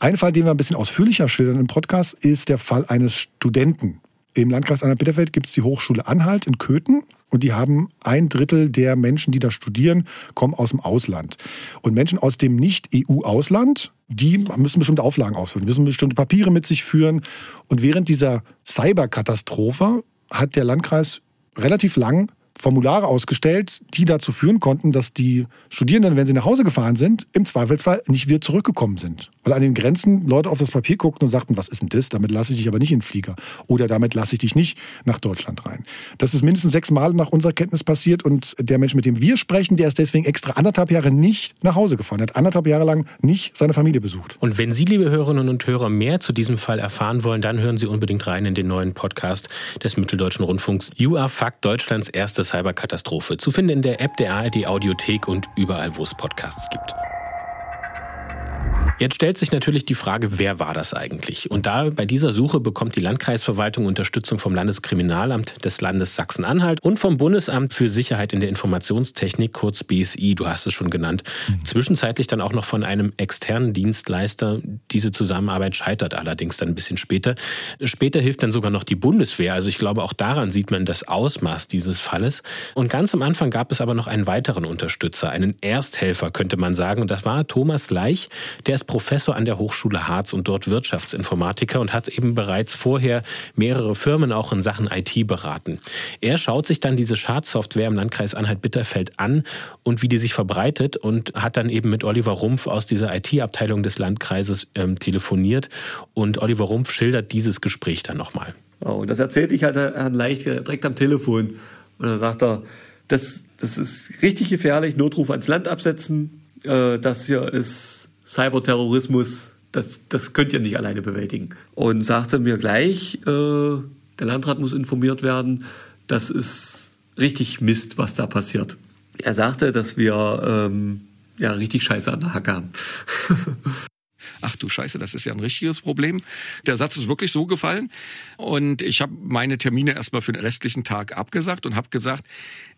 L: Ein Fall, den wir ein bisschen ausführlicher schildern im Podcast, ist der Fall eines Studenten. Im Landkreis Anhalt-Bitterfeld gibt es die Hochschule Anhalt in Köthen. Und die haben ein Drittel der Menschen, die da studieren, kommen aus dem Ausland. Und Menschen aus dem Nicht-EU-Ausland, die müssen bestimmte Auflagen ausfüllen, müssen bestimmte Papiere mit sich führen. Und während dieser Cyberkatastrophe hat der Landkreis relativ lang Formulare ausgestellt, die dazu führen konnten, dass die Studierenden, wenn sie nach Hause gefahren sind, im Zweifelsfall nicht wieder zurückgekommen sind. Weil an den Grenzen Leute auf das Papier guckten und sagten, was ist denn das? Damit lasse ich dich aber nicht in den Flieger. Oder damit lasse ich dich nicht nach Deutschland rein. Das ist mindestens sechs Mal nach unserer Kenntnis passiert und der Mensch, mit dem wir sprechen, der ist deswegen extra anderthalb Jahre nicht nach Hause gefahren. Er hat anderthalb Jahre lang nicht seine Familie besucht.
B: Und wenn Sie, liebe Hörerinnen und Hörer, mehr zu diesem Fall erfahren wollen, dann hören Sie unbedingt rein in den neuen Podcast des Mitteldeutschen Rundfunks You Are Fact, Deutschlands erste Cyberkatastrophe. Zu finden in der App der ARD Audiothek und überall, wo es Podcasts gibt. Jetzt stellt sich natürlich die Frage, wer war das eigentlich? Und da bei dieser Suche bekommt die Landkreisverwaltung Unterstützung vom Landeskriminalamt des Landes Sachsen-Anhalt und vom Bundesamt für Sicherheit in der Informationstechnik, kurz BSI, du hast es schon genannt. Mhm. Zwischenzeitlich dann auch noch von einem externen Dienstleister. Diese Zusammenarbeit scheitert allerdings dann ein bisschen später. Später hilft dann sogar noch die Bundeswehr. Also ich glaube, auch daran sieht man das Ausmaß dieses Falles. Und ganz am Anfang gab es aber noch einen weiteren Unterstützer, einen Ersthelfer, könnte man sagen. Und das war Thomas Leich, der ist Professor an der Hochschule Harz und dort Wirtschaftsinformatiker und hat eben bereits vorher mehrere Firmen auch in Sachen IT beraten. Er schaut sich dann diese Schadsoftware im Landkreis Anhalt-Bitterfeld an und wie die sich verbreitet und hat dann eben mit Oliver Rumpf aus dieser IT-Abteilung des Landkreises ähm, telefoniert und Oliver Rumpf schildert dieses Gespräch dann nochmal.
I: Oh, das erzählte ich halt Herrn Leicht direkt am Telefon. Und dann sagt er, das, das ist richtig gefährlich, Notruf ans Land absetzen, äh, das hier ist Cyberterrorismus, das, das könnt ihr nicht alleine bewältigen. Und sagte mir gleich, äh, der Landrat muss informiert werden, das ist richtig Mist, was da passiert. Er sagte, dass wir ähm, ja richtig Scheiße an der Hacke haben. *laughs*
M: Ach du Scheiße, das ist ja ein richtiges Problem. Der Satz ist wirklich so gefallen. Und ich habe meine Termine erstmal für den restlichen Tag abgesagt und habe gesagt,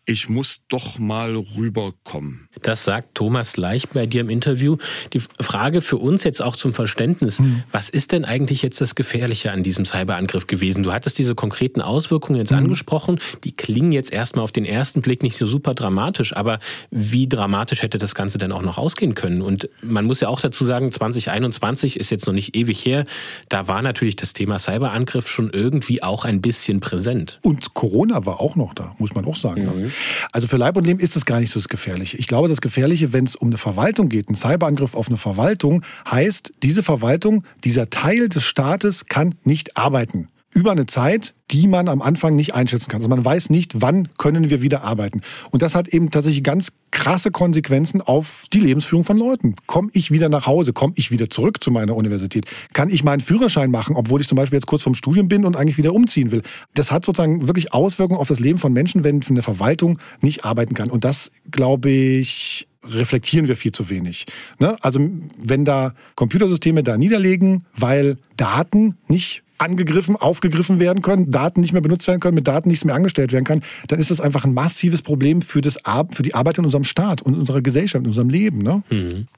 M: ich muss doch mal rüberkommen.
B: Das sagt Thomas Leich bei dir im Interview. Die Frage für uns jetzt auch zum Verständnis, hm. was ist denn eigentlich jetzt das Gefährliche an diesem Cyberangriff gewesen? Du hattest diese konkreten Auswirkungen jetzt hm. angesprochen, die klingen jetzt erstmal auf den ersten Blick nicht so super dramatisch, aber wie dramatisch hätte das Ganze denn auch noch ausgehen können? Und man muss ja auch dazu sagen, 2021 ist jetzt noch nicht ewig her, da war natürlich das Thema Cyberangriff schon irgendwie auch ein bisschen präsent.
L: Und Corona war auch noch da, muss man auch sagen. Mhm. Also für Leib und Leben ist es gar nicht so das Gefährliche. Ich glaube, das Gefährliche, wenn es um eine Verwaltung geht, ein Cyberangriff auf eine Verwaltung, heißt, diese Verwaltung, dieser Teil des Staates kann nicht arbeiten über eine Zeit, die man am Anfang nicht einschätzen kann. Also man weiß nicht, wann können wir wieder arbeiten. Und das hat eben tatsächlich ganz krasse Konsequenzen auf die Lebensführung von Leuten. Komme ich wieder nach Hause? Komme ich wieder zurück zu meiner Universität? Kann ich meinen Führerschein machen, obwohl ich zum Beispiel jetzt kurz vorm Studium bin und eigentlich wieder umziehen will? Das hat sozusagen wirklich Auswirkungen auf das Leben von Menschen, wenn eine Verwaltung nicht arbeiten kann. Und das, glaube ich, reflektieren wir viel zu wenig. Ne? Also wenn da Computersysteme da niederlegen, weil Daten nicht angegriffen, aufgegriffen werden können, Daten nicht mehr benutzt werden können, mit Daten nichts mehr angestellt werden kann, dann ist das einfach ein massives Problem für, das, für die Arbeit in unserem Staat und unserer Gesellschaft, in unserem Leben. Ne?
B: Mhm.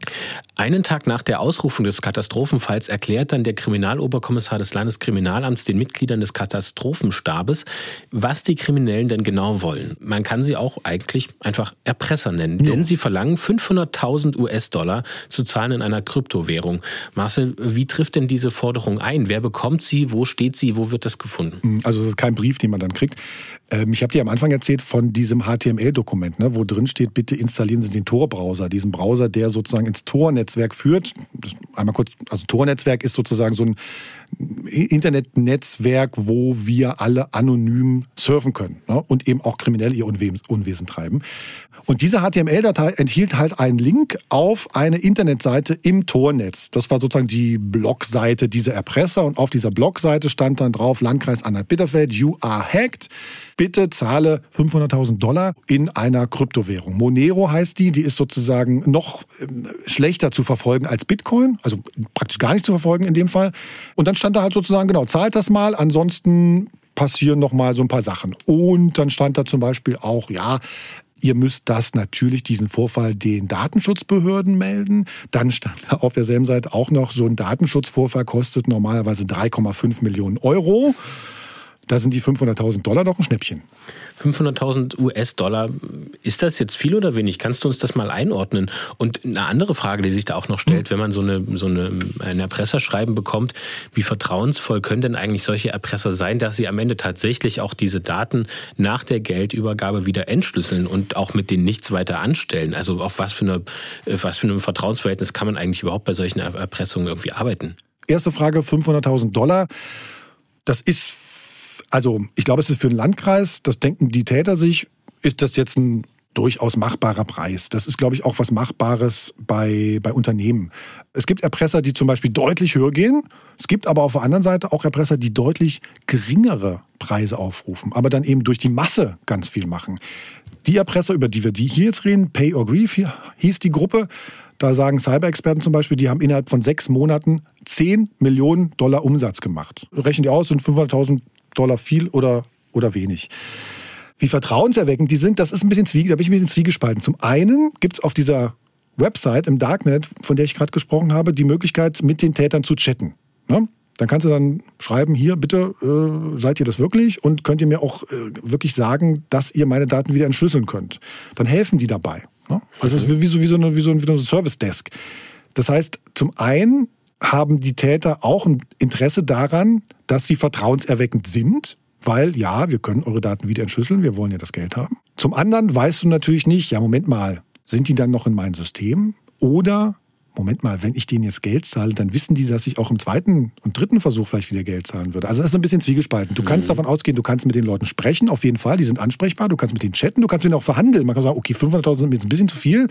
B: Einen Tag nach der Ausrufung des Katastrophenfalls erklärt dann der Kriminaloberkommissar des Landeskriminalamts den Mitgliedern des Katastrophenstabes, was die Kriminellen denn genau wollen. Man kann sie auch eigentlich einfach Erpresser nennen, ja. denn sie verlangen 500.000 US-Dollar zu zahlen in einer Kryptowährung. Marcel, wie trifft denn diese Forderung ein? Wer bekommt sie? Wo steht sie? Wo wird das gefunden?
L: Hm, also es ist kein Brief, den man dann kriegt. Ähm, ich habe dir am Anfang erzählt von diesem HTML-Dokument, ne, wo drin steht, bitte installieren Sie den Tor-Browser, diesen Browser, der sozusagen ins Tor-Netzwerk führt. Einmal kurz, also Tor-Netzwerk ist sozusagen so ein Internetnetzwerk, wo wir alle anonym surfen können ne, und eben auch kriminell ihr Unwesen treiben. Und diese HTML-Datei enthielt halt einen Link auf eine Internetseite im Tornetz. Das war sozusagen die Blogseite dieser Erpresser und auf dieser Blogseite stand dann drauf Landkreis Anhalt-Bitterfeld, you are hacked. Bitte zahle 500.000 Dollar in einer Kryptowährung. Monero heißt die, die ist sozusagen noch ähm, schlechter zu verfolgen als Bitcoin, also praktisch gar nicht zu verfolgen in dem Fall. Und dann stand da halt sozusagen, genau, zahlt das mal, ansonsten passieren noch mal so ein paar Sachen. Und dann stand da zum Beispiel auch, ja, Ihr müsst das natürlich, diesen Vorfall, den Datenschutzbehörden melden. Dann stand da auf derselben Seite auch noch, so ein Datenschutzvorfall kostet normalerweise 3,5 Millionen Euro. Da sind die 500.000 Dollar doch ein Schnäppchen.
B: 500.000 US-Dollar, ist das jetzt viel oder wenig? Kannst du uns das mal einordnen? Und eine andere Frage, die sich da auch noch stellt, wenn man so, eine, so eine, ein Erpresserschreiben bekommt, wie vertrauensvoll können denn eigentlich solche Erpresser sein, dass sie am Ende tatsächlich auch diese Daten nach der Geldübergabe wieder entschlüsseln und auch mit denen nichts weiter anstellen? Also auf was für, eine, was für einem Vertrauensverhältnis kann man eigentlich überhaupt bei solchen Erpressungen irgendwie arbeiten?
L: Erste Frage, 500.000 Dollar. Das ist also ich glaube, es ist für einen Landkreis, das denken die Täter sich, ist das jetzt ein durchaus machbarer Preis. Das ist, glaube ich, auch was Machbares bei, bei Unternehmen. Es gibt Erpresser, die zum Beispiel deutlich höher gehen. Es gibt aber auf der anderen Seite auch Erpresser, die deutlich geringere Preise aufrufen, aber dann eben durch die Masse ganz viel machen. Die Erpresser, über die wir die hier jetzt reden, Pay or Grief hieß die Gruppe, da sagen Cyber-Experten zum Beispiel, die haben innerhalb von sechs Monaten 10 Millionen Dollar Umsatz gemacht. Rechnen die aus, sind 500.000 Dollar viel oder, oder wenig. Wie vertrauenserweckend die sind, das ist ein bisschen zwieg, da bin ich ein bisschen zwiegespalten. Zum einen gibt es auf dieser Website im Darknet, von der ich gerade gesprochen habe, die Möglichkeit, mit den Tätern zu chatten. Ne? Dann kannst du dann schreiben, hier, bitte, äh, seid ihr das wirklich? Und könnt ihr mir auch äh, wirklich sagen, dass ihr meine Daten wieder entschlüsseln könnt. Dann helfen die dabei. Ne? Also okay. wie, so, wie, so eine, wie, so ein, wie so ein Service Desk. Das heißt, zum einen haben die Täter auch ein Interesse daran, dass sie vertrauenserweckend sind, weil ja, wir können eure Daten wieder entschlüsseln, wir wollen ja das Geld haben. Zum anderen weißt du natürlich nicht, ja, Moment mal, sind die dann noch in meinem System? Oder Moment mal, wenn ich denen jetzt Geld zahle, dann wissen die, dass ich auch im zweiten und dritten Versuch vielleicht wieder Geld zahlen würde. Also das ist ein bisschen zwiegespalten. Du mhm. kannst davon ausgehen, du kannst mit den Leuten sprechen, auf jeden Fall, die sind ansprechbar, du kannst mit denen chatten, du kannst mit denen auch verhandeln. Man kann sagen, okay, 500.000 sind mir jetzt ein bisschen zu viel.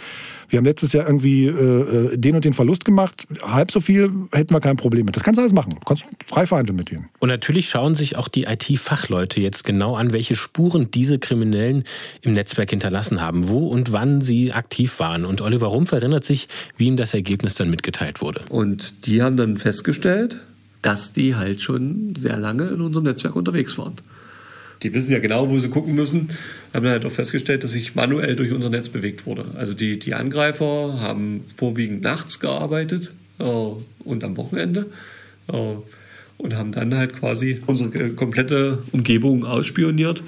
L: Wir haben letztes Jahr irgendwie äh, den und den Verlust gemacht, halb so viel hätten wir kein Problem mit. Das kannst du alles machen. Du kannst frei verhandeln mit denen.
B: Und natürlich schauen sich auch die IT-Fachleute jetzt genau an, welche Spuren diese Kriminellen im Netzwerk hinterlassen haben, wo und wann sie aktiv waren. Und Oliver Rumpf erinnert sich, wie ihm das Ergebnis Ergebnis dann mitgeteilt wurde.
I: Und die haben dann festgestellt, dass die halt schon sehr lange in unserem Netzwerk unterwegs waren. Die wissen ja genau, wo sie gucken müssen, haben dann halt auch festgestellt, dass sich manuell durch unser Netz bewegt wurde. Also die, die Angreifer haben vorwiegend nachts gearbeitet äh, und am Wochenende äh, und haben dann halt quasi unsere komplette Umgebung ausspioniert,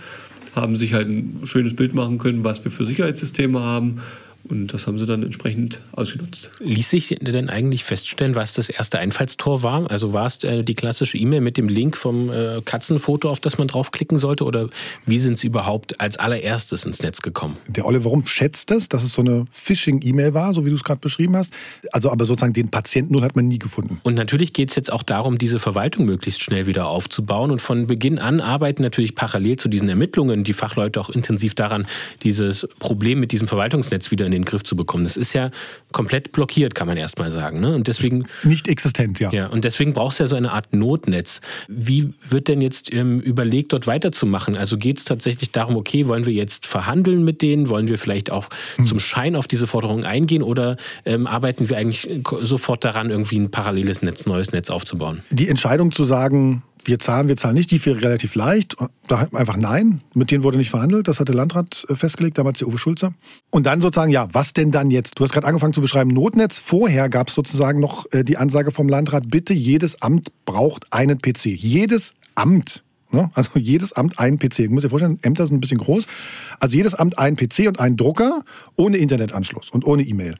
I: haben sich halt ein schönes Bild machen können, was wir für Sicherheitssysteme haben, und das haben sie dann entsprechend ausgenutzt.
B: Ließ sich denn eigentlich feststellen, was das erste Einfallstor war? Also war es äh, die klassische E-Mail mit dem Link vom äh, Katzenfoto, auf das man draufklicken sollte? Oder wie sind sie überhaupt als allererstes ins Netz gekommen?
L: Der Oliver Rumpf schätzt es, dass es so eine Phishing-E-Mail war, so wie du es gerade beschrieben hast. Also aber sozusagen den Patienten Null hat man nie gefunden.
B: Und natürlich geht es jetzt auch darum, diese Verwaltung möglichst schnell wieder aufzubauen. Und von Beginn an arbeiten natürlich parallel zu diesen Ermittlungen die Fachleute auch intensiv daran, dieses Problem mit diesem Verwaltungsnetz wieder in den Griff zu bekommen. Das ist ja komplett blockiert, kann man erstmal sagen. Ne? Und deswegen
L: nicht existent, ja.
B: Ja, und deswegen brauchst du ja so eine Art Notnetz. Wie wird denn jetzt ähm, überlegt, dort weiterzumachen? Also geht es tatsächlich darum, okay, wollen wir jetzt verhandeln mit denen? Wollen wir vielleicht auch hm. zum Schein auf diese Forderungen eingehen? Oder ähm, arbeiten wir eigentlich sofort daran, irgendwie ein paralleles Netz, neues Netz aufzubauen?
L: Die Entscheidung zu sagen, wir zahlen, wir zahlen nicht, die fiel relativ leicht. Da einfach nein, mit denen wurde nicht verhandelt. Das hat der Landrat äh, festgelegt, damals der Uwe Schulzer. Und dann sozusagen, ja, was denn dann jetzt? Du hast gerade angefangen zu beschreiben, Notnetz. Vorher gab es sozusagen noch äh, die Ansage vom Landrat, bitte jedes Amt braucht einen PC. Jedes Amt. Ne? Also jedes Amt einen PC. Ich muss dir vorstellen, Ämter sind ein bisschen groß. Also jedes Amt einen PC und einen Drucker ohne Internetanschluss und ohne E-Mail.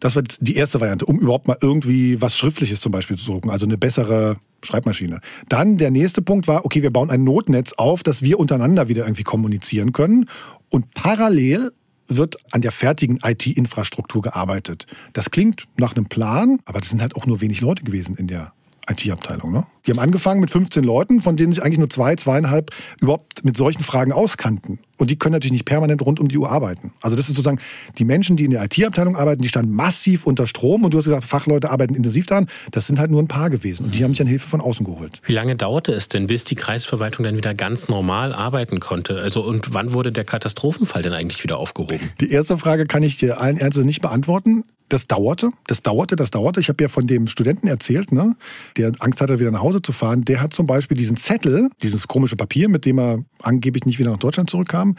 L: Das war die erste Variante, um überhaupt mal irgendwie was Schriftliches zum Beispiel zu drucken. Also eine bessere Schreibmaschine. Dann der nächste Punkt war, okay, wir bauen ein Notnetz auf, dass wir untereinander wieder irgendwie kommunizieren können. Und parallel wird an der fertigen IT-Infrastruktur gearbeitet. Das klingt nach einem Plan, aber das sind halt auch nur wenig Leute gewesen in der IT-Abteilung. Ne? Die haben angefangen mit 15 Leuten, von denen sich eigentlich nur zwei, zweieinhalb überhaupt mit solchen Fragen auskannten. Und die können natürlich nicht permanent rund um die Uhr arbeiten. Also das ist sozusagen, die Menschen, die in der IT-Abteilung arbeiten, die standen massiv unter Strom. Und du hast gesagt, Fachleute arbeiten intensiv daran. Das sind halt nur ein paar gewesen. Und die haben sich dann Hilfe von außen geholt.
B: Wie lange dauerte es denn, bis die Kreisverwaltung dann wieder ganz normal arbeiten konnte? Also und wann wurde der Katastrophenfall denn eigentlich wieder aufgehoben?
L: Die erste Frage kann ich dir allen Ernstes nicht beantworten das dauerte, das dauerte, das dauerte. Ich habe ja von dem Studenten erzählt, ne, der Angst hatte, wieder nach Hause zu fahren. Der hat zum Beispiel diesen Zettel, dieses komische Papier, mit dem er angeblich nicht wieder nach Deutschland zurückkam,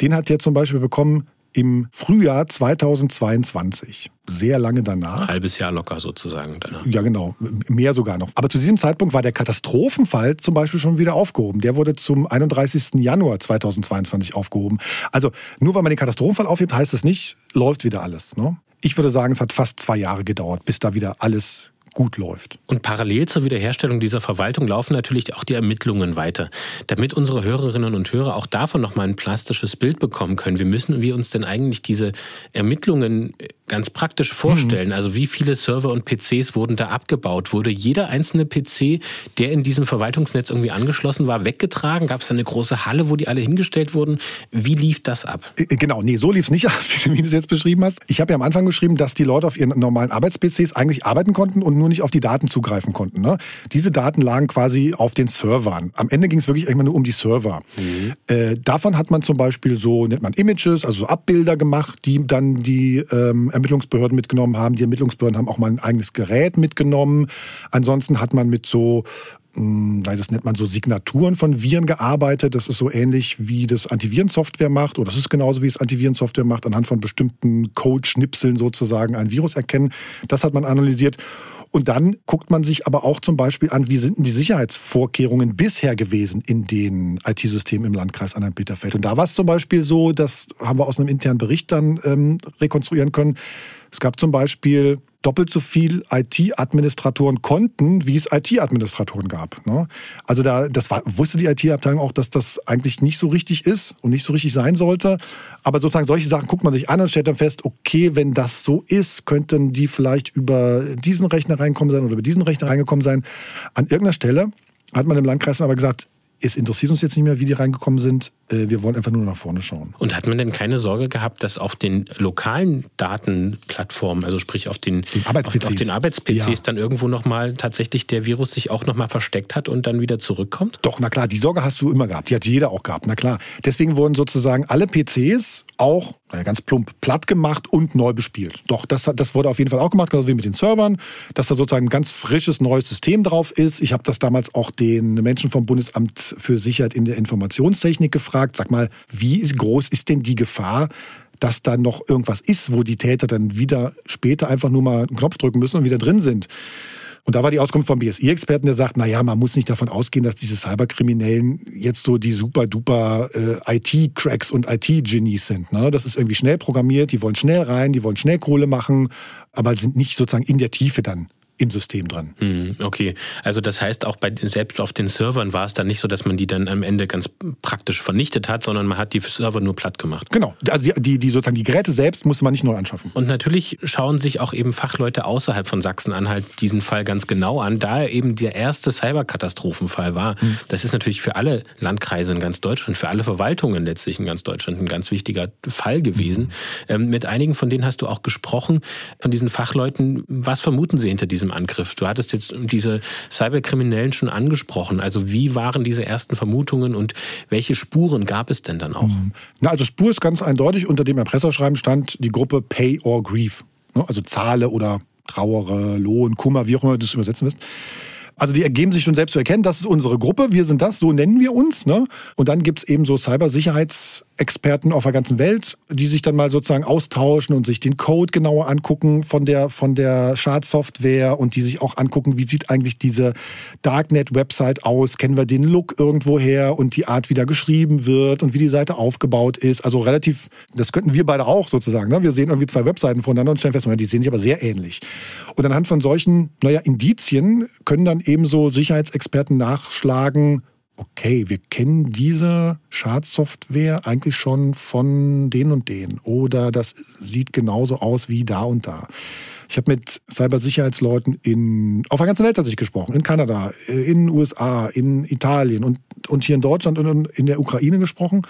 L: den hat er zum Beispiel bekommen im Frühjahr 2022. Sehr lange danach.
B: Halbes Jahr locker sozusagen danach.
L: Ja, genau. Mehr sogar noch. Aber zu diesem Zeitpunkt war der Katastrophenfall zum Beispiel schon wieder aufgehoben. Der wurde zum 31. Januar 2022 aufgehoben. Also nur weil man den Katastrophenfall aufhebt, heißt das nicht, läuft wieder alles. Ne? Ich würde sagen, es hat fast zwei Jahre gedauert, bis da wieder alles gut läuft.
B: Und parallel zur Wiederherstellung dieser Verwaltung laufen natürlich auch die Ermittlungen weiter. Damit unsere Hörerinnen und Hörer auch davon nochmal ein plastisches Bild bekommen können, wie müssen wir uns denn eigentlich diese Ermittlungen ganz praktisch vorstellen? Mhm. Also wie viele Server und PCs wurden da abgebaut? Wurde jeder einzelne PC, der in diesem Verwaltungsnetz irgendwie angeschlossen war, weggetragen? Gab es da eine große Halle, wo die alle hingestellt wurden? Wie lief das ab?
L: Äh, äh, genau, nee, so lief es nicht *laughs* ab, wie du es jetzt beschrieben hast. Ich habe ja am Anfang geschrieben, dass die Leute auf ihren normalen Arbeits-PCs eigentlich arbeiten konnten und nur nicht auf die Daten zugreifen konnten. Ne? Diese Daten lagen quasi auf den Servern. Am Ende ging es wirklich irgendwann nur um die Server. Mhm. Äh, davon hat man zum Beispiel so, nennt man Images, also so Abbilder gemacht, die dann die ähm, Ermittlungsbehörden mitgenommen haben. Die Ermittlungsbehörden haben auch mal ein eigenes Gerät mitgenommen. Ansonsten hat man mit so hm, das nennt man so Signaturen von Viren gearbeitet. Das ist so ähnlich wie das Antivirensoftware macht, oder das ist genauso wie es Antivirensoftware macht, anhand von bestimmten Code-Schnipseln sozusagen ein Virus erkennen. Das hat man analysiert. Und dann guckt man sich aber auch zum Beispiel an, wie sind denn die Sicherheitsvorkehrungen bisher gewesen in den IT-Systemen im Landkreis Anhalt-Bitterfeld. Und da war es zum Beispiel so, das haben wir aus einem internen Bericht dann ähm, rekonstruieren können. Es gab zum Beispiel doppelt so viel IT-Administratoren konnten, wie es IT-Administratoren gab. Ne? Also da, das war, wusste die IT-Abteilung auch, dass das eigentlich nicht so richtig ist und nicht so richtig sein sollte. Aber sozusagen solche Sachen guckt man sich an und stellt dann fest, okay, wenn das so ist, könnten die vielleicht über diesen Rechner reinkommen sein oder über diesen Rechner reingekommen sein. An irgendeiner Stelle hat man im Landkreis aber gesagt, es interessiert uns jetzt nicht mehr, wie die reingekommen sind. Äh, wir wollen einfach nur nach vorne schauen.
B: Und hat man denn keine Sorge gehabt, dass auf den lokalen Datenplattformen, also sprich auf den, Arbeits-PCs, auf, den Arbeits-PCs ja. dann irgendwo nochmal tatsächlich der Virus sich auch nochmal versteckt hat und dann wieder zurückkommt?
L: Doch, na klar, die Sorge hast du immer gehabt. Die hat jeder auch gehabt, na klar. Deswegen wurden sozusagen alle PCs auch ganz plump platt gemacht und neu bespielt. Doch, das, das wurde auf jeden Fall auch gemacht, genauso wie mit den Servern, dass da sozusagen ein ganz frisches neues System drauf ist. Ich habe das damals auch den Menschen vom Bundesamt für Sicherheit in der Informationstechnik gefragt. Sag mal, wie groß ist denn die Gefahr, dass da noch irgendwas ist, wo die Täter dann wieder später einfach nur mal einen Knopf drücken müssen und wieder drin sind? Und da war die Auskunft vom BSI-Experten, der sagt, naja, man muss nicht davon ausgehen, dass diese Cyberkriminellen jetzt so die super duper äh, IT-Cracks und IT-Genies sind. Ne? Das ist irgendwie schnell programmiert, die wollen schnell rein, die wollen schnell Kohle machen, aber sind nicht sozusagen in der Tiefe dann im System drin.
B: Hm, okay, also das heißt auch bei selbst auf den Servern war es dann nicht so, dass man die dann am Ende ganz praktisch vernichtet hat, sondern man hat die Server nur platt gemacht.
L: Genau, also die, die sozusagen die Geräte selbst musste man nicht neu anschaffen.
B: Und natürlich schauen sich auch eben Fachleute außerhalb von Sachsen-Anhalt diesen Fall ganz genau an, da er eben der erste Cyberkatastrophenfall war. Hm. Das ist natürlich für alle Landkreise in ganz Deutschland, für alle Verwaltungen letztlich in ganz Deutschland ein ganz wichtiger Fall gewesen. Hm. mit einigen von denen hast du auch gesprochen, von diesen Fachleuten. Was vermuten sie hinter diesem diesem Angriff? Du hattest jetzt diese Cyberkriminellen schon angesprochen. Also wie waren diese ersten Vermutungen und welche Spuren gab es denn dann auch? Mhm.
L: Na, also Spur ist ganz eindeutig. Unter dem Erpresserschreiben stand die Gruppe Pay or Grief. Ne, also zahle oder trauere, Lohn, Kummer, wie auch immer du es übersetzen willst. Also die ergeben sich schon selbst zu erkennen, das ist unsere Gruppe, wir sind das, so nennen wir uns. Ne? Und dann gibt es eben so Cybersicherheitsexperten auf der ganzen Welt, die sich dann mal sozusagen austauschen und sich den Code genauer angucken von der, von der Schadsoftware und die sich auch angucken, wie sieht eigentlich diese Darknet-Website aus, kennen wir den Look irgendwo her und die Art, wie da geschrieben wird und wie die Seite aufgebaut ist. Also relativ, das könnten wir beide auch sozusagen. Ne? Wir sehen irgendwie zwei Webseiten voneinander und stellen fest, die sehen sich aber sehr ähnlich. Und anhand von solchen, naja, Indizien können dann ebenso Sicherheitsexperten nachschlagen, okay, wir kennen diese Schadsoftware eigentlich schon von den und den oder das sieht genauso aus wie da und da. Ich habe mit Cybersicherheitsleuten in, auf der ganzen Welt tatsächlich gesprochen, in Kanada, in den USA, in Italien und, und hier in Deutschland und in der Ukraine gesprochen.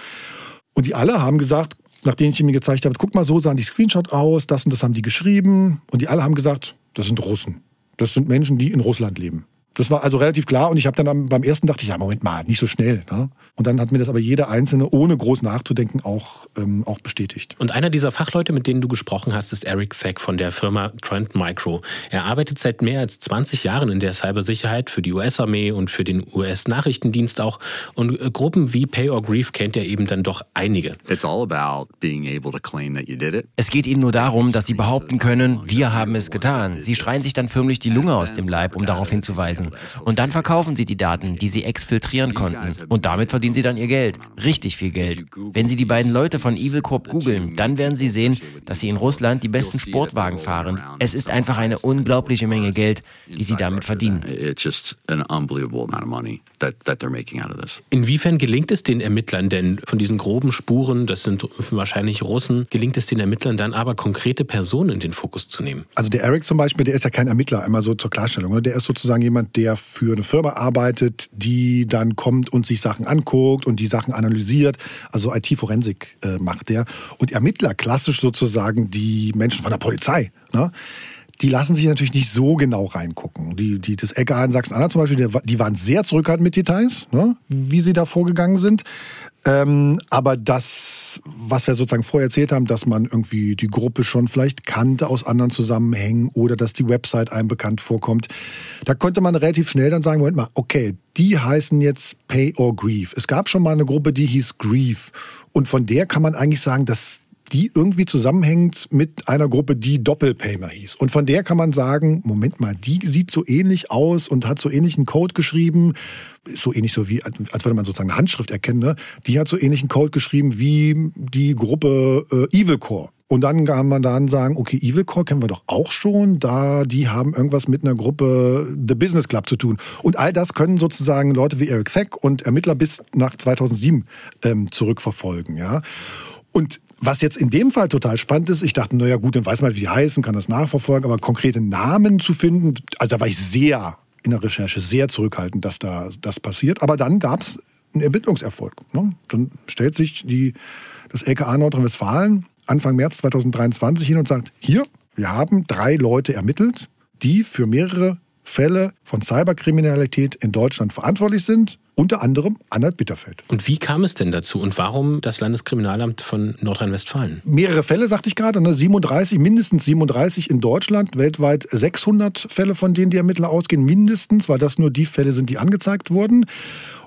L: Und die alle haben gesagt, nachdem ich mir gezeigt habe, guck mal, so sahen die Screenshot aus, das und das haben die geschrieben. Und die alle haben gesagt, das sind Russen. Das sind Menschen, die in Russland leben. Das war also relativ klar und ich habe dann beim ersten dachte ich, ja, Moment mal, nicht so schnell. Ne? Und dann hat mir das aber jeder Einzelne, ohne groß nachzudenken, auch, ähm, auch bestätigt.
B: Und einer dieser Fachleute, mit denen du gesprochen hast, ist Eric Thack von der Firma Trend Micro. Er arbeitet seit mehr als 20 Jahren in der Cybersicherheit für die US-Armee und für den US-Nachrichtendienst auch. Und äh, Gruppen wie Pay or Grief kennt er eben dann doch einige.
N: Es geht ihnen nur darum, dass sie behaupten können, wir haben es getan. Sie schreien sich dann förmlich die Lunge aus dem Leib, um darauf hinzuweisen. Und dann verkaufen sie die Daten, die sie exfiltrieren konnten. Und damit verdienen sie dann ihr Geld. Richtig viel Geld. Wenn sie die beiden Leute von Evil Corp googeln, dann werden sie sehen, dass sie in Russland die besten Sportwagen fahren. Es ist einfach eine unglaubliche Menge Geld, die sie damit verdienen.
B: Inwiefern gelingt es den Ermittlern denn von diesen groben Spuren, das sind wahrscheinlich Russen, gelingt es den Ermittlern dann aber konkrete Personen in den Fokus zu nehmen?
L: Also der Eric zum Beispiel, der ist ja kein Ermittler, einmal so zur Klarstellung. Der ist sozusagen jemand, der für eine Firma arbeitet, die dann kommt und sich Sachen anguckt und die Sachen analysiert. Also IT-Forensik äh, macht der. Und Ermittler, klassisch sozusagen die Menschen von der Polizei. Ne? Die lassen sich natürlich nicht so genau reingucken. Die, die, das LKA in Sachsen-Anhalt zum Beispiel, die, waren sehr zurückhaltend mit Details, ne, wie sie da vorgegangen sind. Ähm, aber das, was wir sozusagen vorher erzählt haben, dass man irgendwie die Gruppe schon vielleicht kannte aus anderen Zusammenhängen oder dass die Website einem bekannt vorkommt, da konnte man relativ schnell dann sagen, Moment mal, okay, die heißen jetzt Pay or Grief. Es gab schon mal eine Gruppe, die hieß Grief. Und von der kann man eigentlich sagen, dass die irgendwie zusammenhängt mit einer Gruppe, die Doppelpaymer hieß. Und von der kann man sagen, Moment mal, die sieht so ähnlich aus und hat so ähnlichen Code geschrieben, so ähnlich so wie, als würde man sozusagen eine Handschrift erkennen, ne? die hat so ähnlichen Code geschrieben wie die Gruppe äh, Evil Core. Und dann kann man dann sagen, okay, Evil Core kennen wir doch auch schon, da die haben irgendwas mit einer Gruppe The Business Club zu tun. Und all das können sozusagen Leute wie Eric Thack und Ermittler bis nach 2007 ähm, zurückverfolgen. Ja? Und was jetzt in dem Fall total spannend ist, ich dachte, naja gut, dann weiß man, wie die heißen, kann das nachverfolgen, aber konkrete Namen zu finden, also da war ich sehr in der Recherche sehr zurückhaltend, dass da das passiert. Aber dann gab es einen Ermittlungserfolg. Ne? Dann stellt sich die, das LKA Nordrhein-Westfalen Anfang März 2023 hin und sagt, hier, wir haben drei Leute ermittelt, die für mehrere Fälle von Cyberkriminalität in Deutschland verantwortlich sind. Unter anderem Anhalt Bitterfeld.
B: Und wie kam es denn dazu und warum das Landeskriminalamt von Nordrhein-Westfalen?
L: Mehrere Fälle, sagte ich gerade, 37, ne? mindestens 37 in Deutschland, weltweit 600 Fälle, von denen die Ermittler ausgehen, mindestens, weil das nur die Fälle sind, die angezeigt wurden.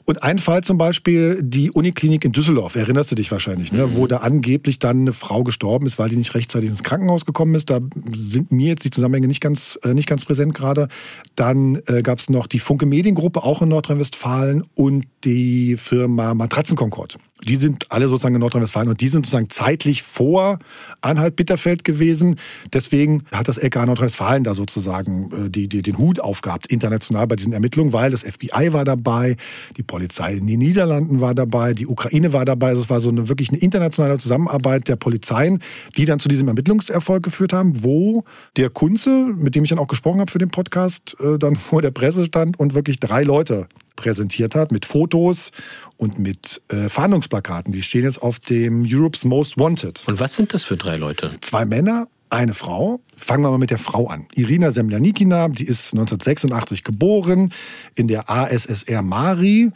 L: Und ein Fall zum Beispiel, die Uniklinik in Düsseldorf, erinnerst du dich wahrscheinlich, ne? Mhm. wo da angeblich dann eine Frau gestorben ist, weil die nicht rechtzeitig ins Krankenhaus gekommen ist. Da sind mir jetzt die Zusammenhänge nicht ganz, äh, nicht ganz präsent gerade. Dann äh, gab es noch die Funke Mediengruppe, auch in Nordrhein-Westfalen und die Firma Matratzenkonkord. Die sind alle sozusagen in Nordrhein-Westfalen und die sind sozusagen zeitlich vor Anhalt-Bitterfeld gewesen. Deswegen hat das LKA Nordrhein-Westfalen da sozusagen äh, die, die, den Hut aufgehabt, international bei diesen Ermittlungen, weil das FBI war dabei, die Polizei in den Niederlanden war dabei, die Ukraine war dabei. Also es war so eine wirklich eine internationale Zusammenarbeit der Polizeien, die dann zu diesem Ermittlungserfolg geführt haben, wo der Kunze, mit dem ich dann auch gesprochen habe für den Podcast, äh, dann *laughs* vor der Presse stand und wirklich drei Leute präsentiert hat mit Fotos und mit äh, Fahndungsplakaten. Die stehen jetzt auf dem Europe's Most Wanted.
B: Und was sind das für drei Leute?
L: Zwei Männer, eine Frau. Fangen wir mal mit der Frau an. Irina Semjanikina, die ist 1986 geboren in der ASSR Mari.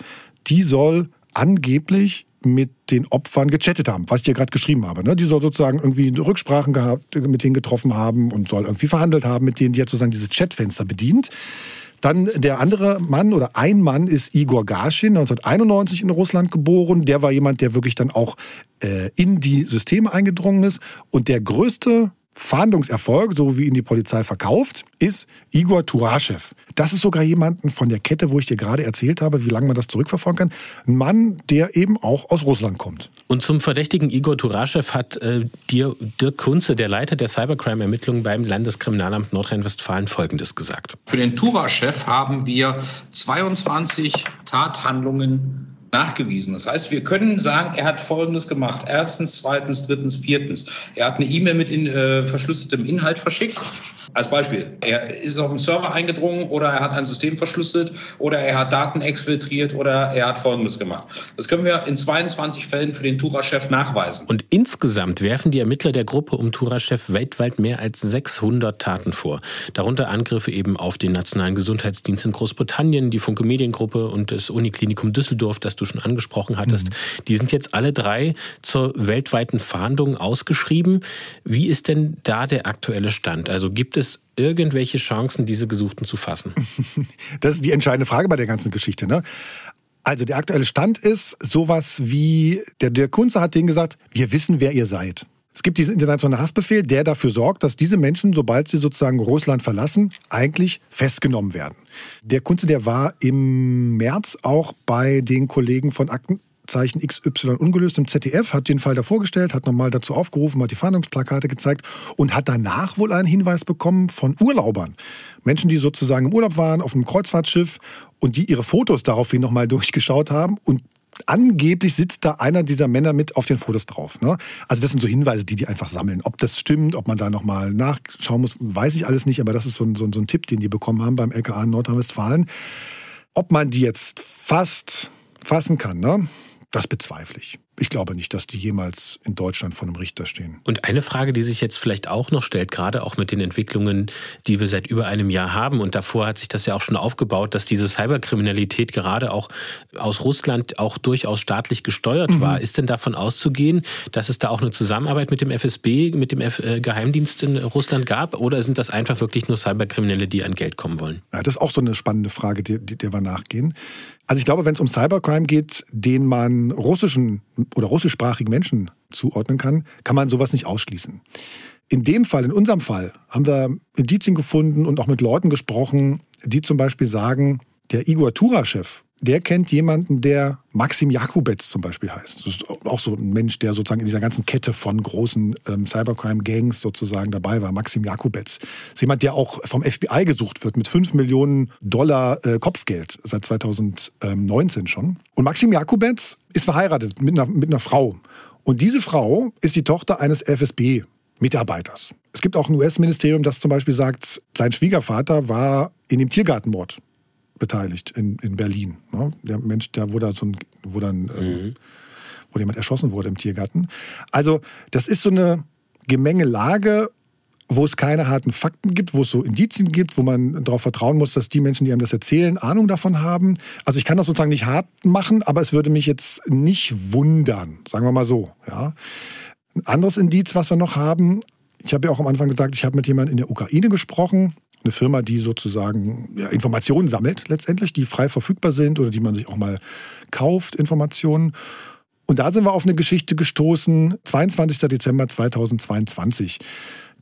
L: Die soll angeblich mit den Opfern gechattet haben, was ich dir gerade geschrieben habe. Ne? Die soll sozusagen irgendwie Rücksprachen gehabt, mit denen getroffen haben und soll irgendwie verhandelt haben mit denen, die hat sozusagen dieses Chatfenster bedient. Dann der andere Mann oder ein Mann ist Igor Gaschin, 1991 in Russland geboren. Der war jemand, der wirklich dann auch äh, in die Systeme eingedrungen ist. Und der größte Fahndungserfolg, so wie ihn die Polizei verkauft, ist Igor Turaschew. Das ist sogar jemand von der Kette, wo ich dir gerade erzählt habe, wie lange man das zurückverfolgen kann. Ein Mann, der eben auch aus Russland kommt.
B: Und zum Verdächtigen Igor Turaschew hat äh, dir Dirk Kunze, der Leiter der Cybercrime-Ermittlungen beim Landeskriminalamt Nordrhein-Westfalen, Folgendes gesagt.
K: Für den Turaschew haben wir 22 Tathandlungen nachgewiesen. Das heißt, wir können sagen, er hat Folgendes gemacht. Erstens, zweitens, drittens, viertens. Er hat eine E-Mail mit in, äh, verschlüsseltem Inhalt verschickt. Als Beispiel, er ist auf den Server eingedrungen oder er hat ein System verschlüsselt oder er hat Daten exfiltriert oder er hat Folgendes gemacht. Das können wir in 22 Fällen für den Tura-Chef nachweisen.
B: Und insgesamt werfen die Ermittler der Gruppe um Tura-Chef weltweit mehr als 600 Taten vor. Darunter Angriffe eben auf den Nationalen Gesundheitsdienst in Großbritannien, die Funke Mediengruppe und das Uniklinikum Düsseldorf, das du schon angesprochen hattest. Mhm. Die sind jetzt alle drei zur weltweiten Fahndung ausgeschrieben. Wie ist denn da der aktuelle Stand? Also gibt es irgendwelche Chancen, diese Gesuchten zu fassen? *laughs*
L: Das ist die entscheidende Frage bei der ganzen Geschichte. Ne? Also der aktuelle Stand ist sowas wie, der, der Kunze hat denen gesagt, wir wissen, wer ihr seid. Es gibt diesen internationalen Haftbefehl, der dafür sorgt, dass diese Menschen, sobald sie sozusagen Russland verlassen, eigentlich festgenommen werden. Der Kunze, der war im März auch bei den Kollegen von Akten Zeichen XY ungelöst im ZDF, hat den Fall da vorgestellt, hat nochmal dazu aufgerufen, hat die Fahndungsplakate gezeigt und hat danach wohl einen Hinweis bekommen von Urlaubern. Menschen, die sozusagen im Urlaub waren auf einem Kreuzfahrtschiff und die ihre Fotos daraufhin nochmal *laughs* durchgeschaut haben und angeblich sitzt da einer dieser Männer mit auf den Fotos drauf. Ne? Also das sind so Hinweise, die die einfach sammeln. Ob das stimmt, ob man da nochmal nachschauen muss, weiß ich alles nicht, aber das ist so ein, so ein, so ein Tipp, den die bekommen haben beim LKA in Nordrhein-Westfalen. Ob man die jetzt fast fassen kann, ne? das bezweifle ich ich glaube nicht, dass die jemals in Deutschland vor einem Richter stehen.
B: Und eine Frage, die sich jetzt vielleicht auch noch stellt, gerade auch mit den Entwicklungen, die wir seit über einem Jahr haben, und davor hat sich das ja auch schon aufgebaut, dass diese Cyberkriminalität gerade auch aus Russland auch durchaus staatlich gesteuert mhm. war. Ist denn davon auszugehen, dass es da auch eine Zusammenarbeit mit dem FSB, mit dem F äh, Geheimdienst in Russland gab? Oder sind das einfach wirklich nur Cyberkriminelle, die an Geld kommen wollen?
L: Ja, das ist auch so eine spannende Frage, der, der wir nachgehen. Also ich glaube, wenn es um Cybercrime geht, den man russischen oder russischsprachigen Menschen zuordnen kann, kann man sowas nicht ausschließen. In dem Fall, in unserem Fall, haben wir Indizien gefunden und auch mit Leuten gesprochen, die zum Beispiel sagen, der Igor Tura-Chef, der kennt jemanden, der Maxim Jakubetz zum Beispiel heißt. Das ist auch so ein Mensch, der sozusagen in dieser ganzen Kette von großen ähm, Cybercrime-Gangs sozusagen dabei war. Maxim Jakubetz. Das ist jemand, der auch vom FBI gesucht wird mit 5 Millionen Dollar äh, Kopfgeld seit 2019 schon. Und Maxim Jakubetz ist verheiratet mit einer, mit einer Frau. Und diese Frau ist die Tochter eines FSB-Mitarbeiters. Es gibt auch ein US-Ministerium, das zum Beispiel sagt, sein Schwiegervater war in dem Tiergartenmord beteiligt in, in Berlin. Ne? Der Mensch, der wo da so ein, wo dann, äh, mhm. wo jemand erschossen wurde im Tiergarten. Also das ist so eine Gemengelage, wo es keine harten Fakten gibt, wo es so Indizien gibt, wo man darauf vertrauen muss, dass die Menschen, die einem das erzählen, Ahnung davon haben. Also ich kann das sozusagen nicht hart machen, aber es würde mich jetzt nicht wundern, sagen wir mal so. Ja. Ein anderes Indiz, was wir noch haben, ich habe ja auch am Anfang gesagt, ich habe mit jemandem in der Ukraine gesprochen, eine Firma, die sozusagen ja, Informationen sammelt letztendlich, die frei verfügbar sind oder die man sich auch mal kauft, Informationen. Und da sind wir auf eine Geschichte gestoßen. 22. Dezember 2022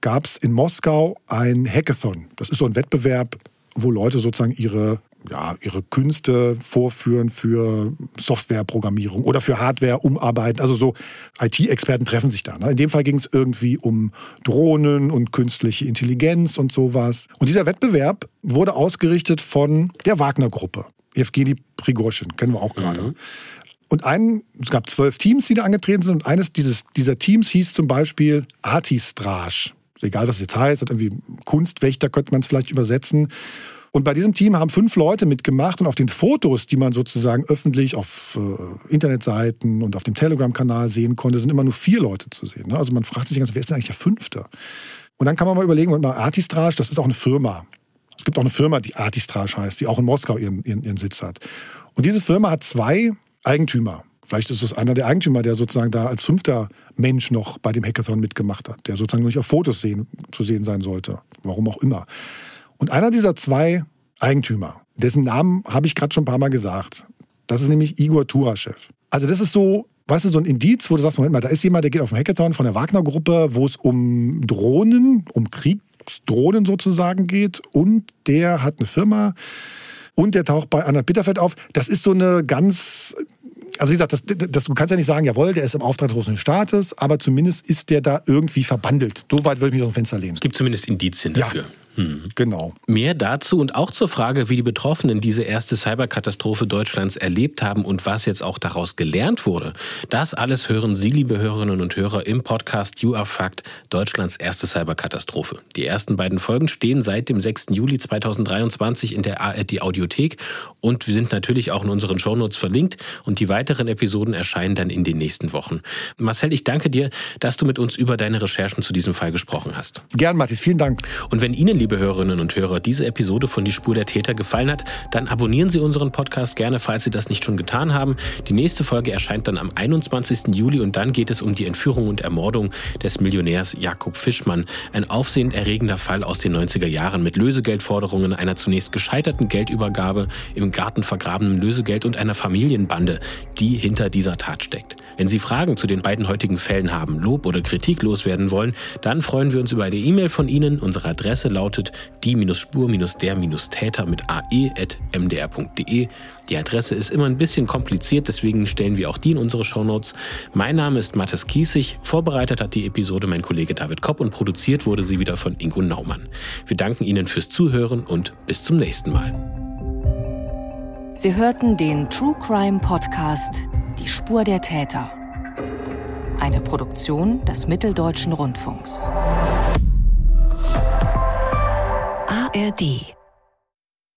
L: gab es in Moskau ein Hackathon. Das ist so ein Wettbewerb, wo Leute sozusagen ihre ja, ihre Künste vorführen für Softwareprogrammierung oder für Hardware umarbeiten. Also so IT-Experten treffen sich da. Ne? In dem Fall ging es irgendwie um Drohnen und künstliche Intelligenz und sowas. Und dieser Wettbewerb wurde ausgerichtet von der Wagner-Gruppe. Evgeny Prigozhin, kennen wir auch gerade. Mhm. Und ein, es gab zwölf Teams, die da angetreten sind. Und eines dieses, dieser Teams hieß zum Beispiel Artistrage. Egal, was es jetzt heißt, hat irgendwie Kunstwächter könnte man es vielleicht übersetzen. Und bei diesem Team haben fünf Leute mitgemacht und auf den Fotos, die man sozusagen öffentlich auf äh, Internetseiten und auf dem Telegram-Kanal sehen konnte, sind immer nur vier Leute zu sehen. Ne? Also man fragt sich ganz, wer ist denn eigentlich der Fünfte? Und dann kann man mal überlegen, und mal Artistrage, das ist auch eine Firma. Es gibt auch eine Firma, die Artistrage heißt, die auch in Moskau ihren, ihren, ihren Sitz hat. Und diese Firma hat zwei Eigentümer. Vielleicht ist es einer der Eigentümer, der sozusagen da als fünfter Mensch noch bei dem Hackathon mitgemacht hat, der sozusagen nur nicht auf Fotos sehen, zu sehen sein sollte. Warum auch immer. Und einer dieser zwei Eigentümer, dessen Namen habe ich gerade schon ein paar Mal gesagt, das ist nämlich Igor Turaschew. Also das ist so, weißt du, so ein Indiz, wo du sagst, Moment mal, da ist jemand, der geht auf den Hackathon von der Wagner-Gruppe, wo es um Drohnen, um Kriegsdrohnen sozusagen geht und der hat eine Firma und der taucht bei Anna Bitterfeld auf. Das ist so eine ganz also wie gesagt, das, das, du kannst ja nicht sagen, jawohl, der ist im Auftrag des russischen Staates, aber zumindest ist der da irgendwie verbandelt. So weit würde ich mich aus dem Fenster lehnen. Es
B: gibt zumindest Indizien dafür.
L: Ja. Hm. Genau.
B: Mehr dazu und auch zur Frage, wie die Betroffenen diese erste Cyberkatastrophe Deutschlands erlebt haben und was jetzt auch daraus gelernt wurde. Das alles hören Sie, liebe Hörerinnen und Hörer, im Podcast You Are Fact, Deutschlands erste Cyberkatastrophe. Die ersten beiden Folgen stehen seit dem 6. Juli 2023 in der ARD Audiothek und wir sind natürlich auch in unseren Shownotes verlinkt und die weiteren Episoden erscheinen dann in den nächsten Wochen. Marcel, ich danke dir, dass du mit uns über deine Recherchen zu diesem Fall gesprochen hast.
L: Gern, Mathis, vielen Dank.
B: Und wenn Ihnen, liebe Hörerinnen und Hörer, diese Episode von Die Spur der Täter gefallen hat, dann abonnieren Sie unseren Podcast gerne, falls Sie das nicht schon getan haben. Die nächste Folge erscheint dann am 21. Juli und dann geht es um die Entführung und Ermordung des Millionärs Jakob Fischmann. Ein aufsehenerregender Fall aus den 90er Jahren mit Lösegeldforderungen, einer zunächst gescheiterten Geldübergabe, im Garten vergrabenem Lösegeld und einer Familienbande, die hinter dieser Tat steckt. Wenn Sie Fragen zu den beiden heutigen Fällen haben, Lob oder Kritik loswerden wollen, dann freuen wir uns über eine E-Mail von Ihnen. Unsere Adresse lautet die-spur-der-täter mit ae.mdr.de. Die Adresse ist immer ein bisschen kompliziert, deswegen stellen wir auch die in unsere Shownotes. Mein Name ist Mathis Kiesig. Vorbereitet hat die Episode mein Kollege David Kopp und produziert wurde sie wieder von Ingo Naumann. Wir danken Ihnen fürs Zuhören und bis zum nächsten Mal.
A: Sie hörten den True Crime Podcast Die Spur der Täter. Eine Produktion des Mitteldeutschen Rundfunks. ARD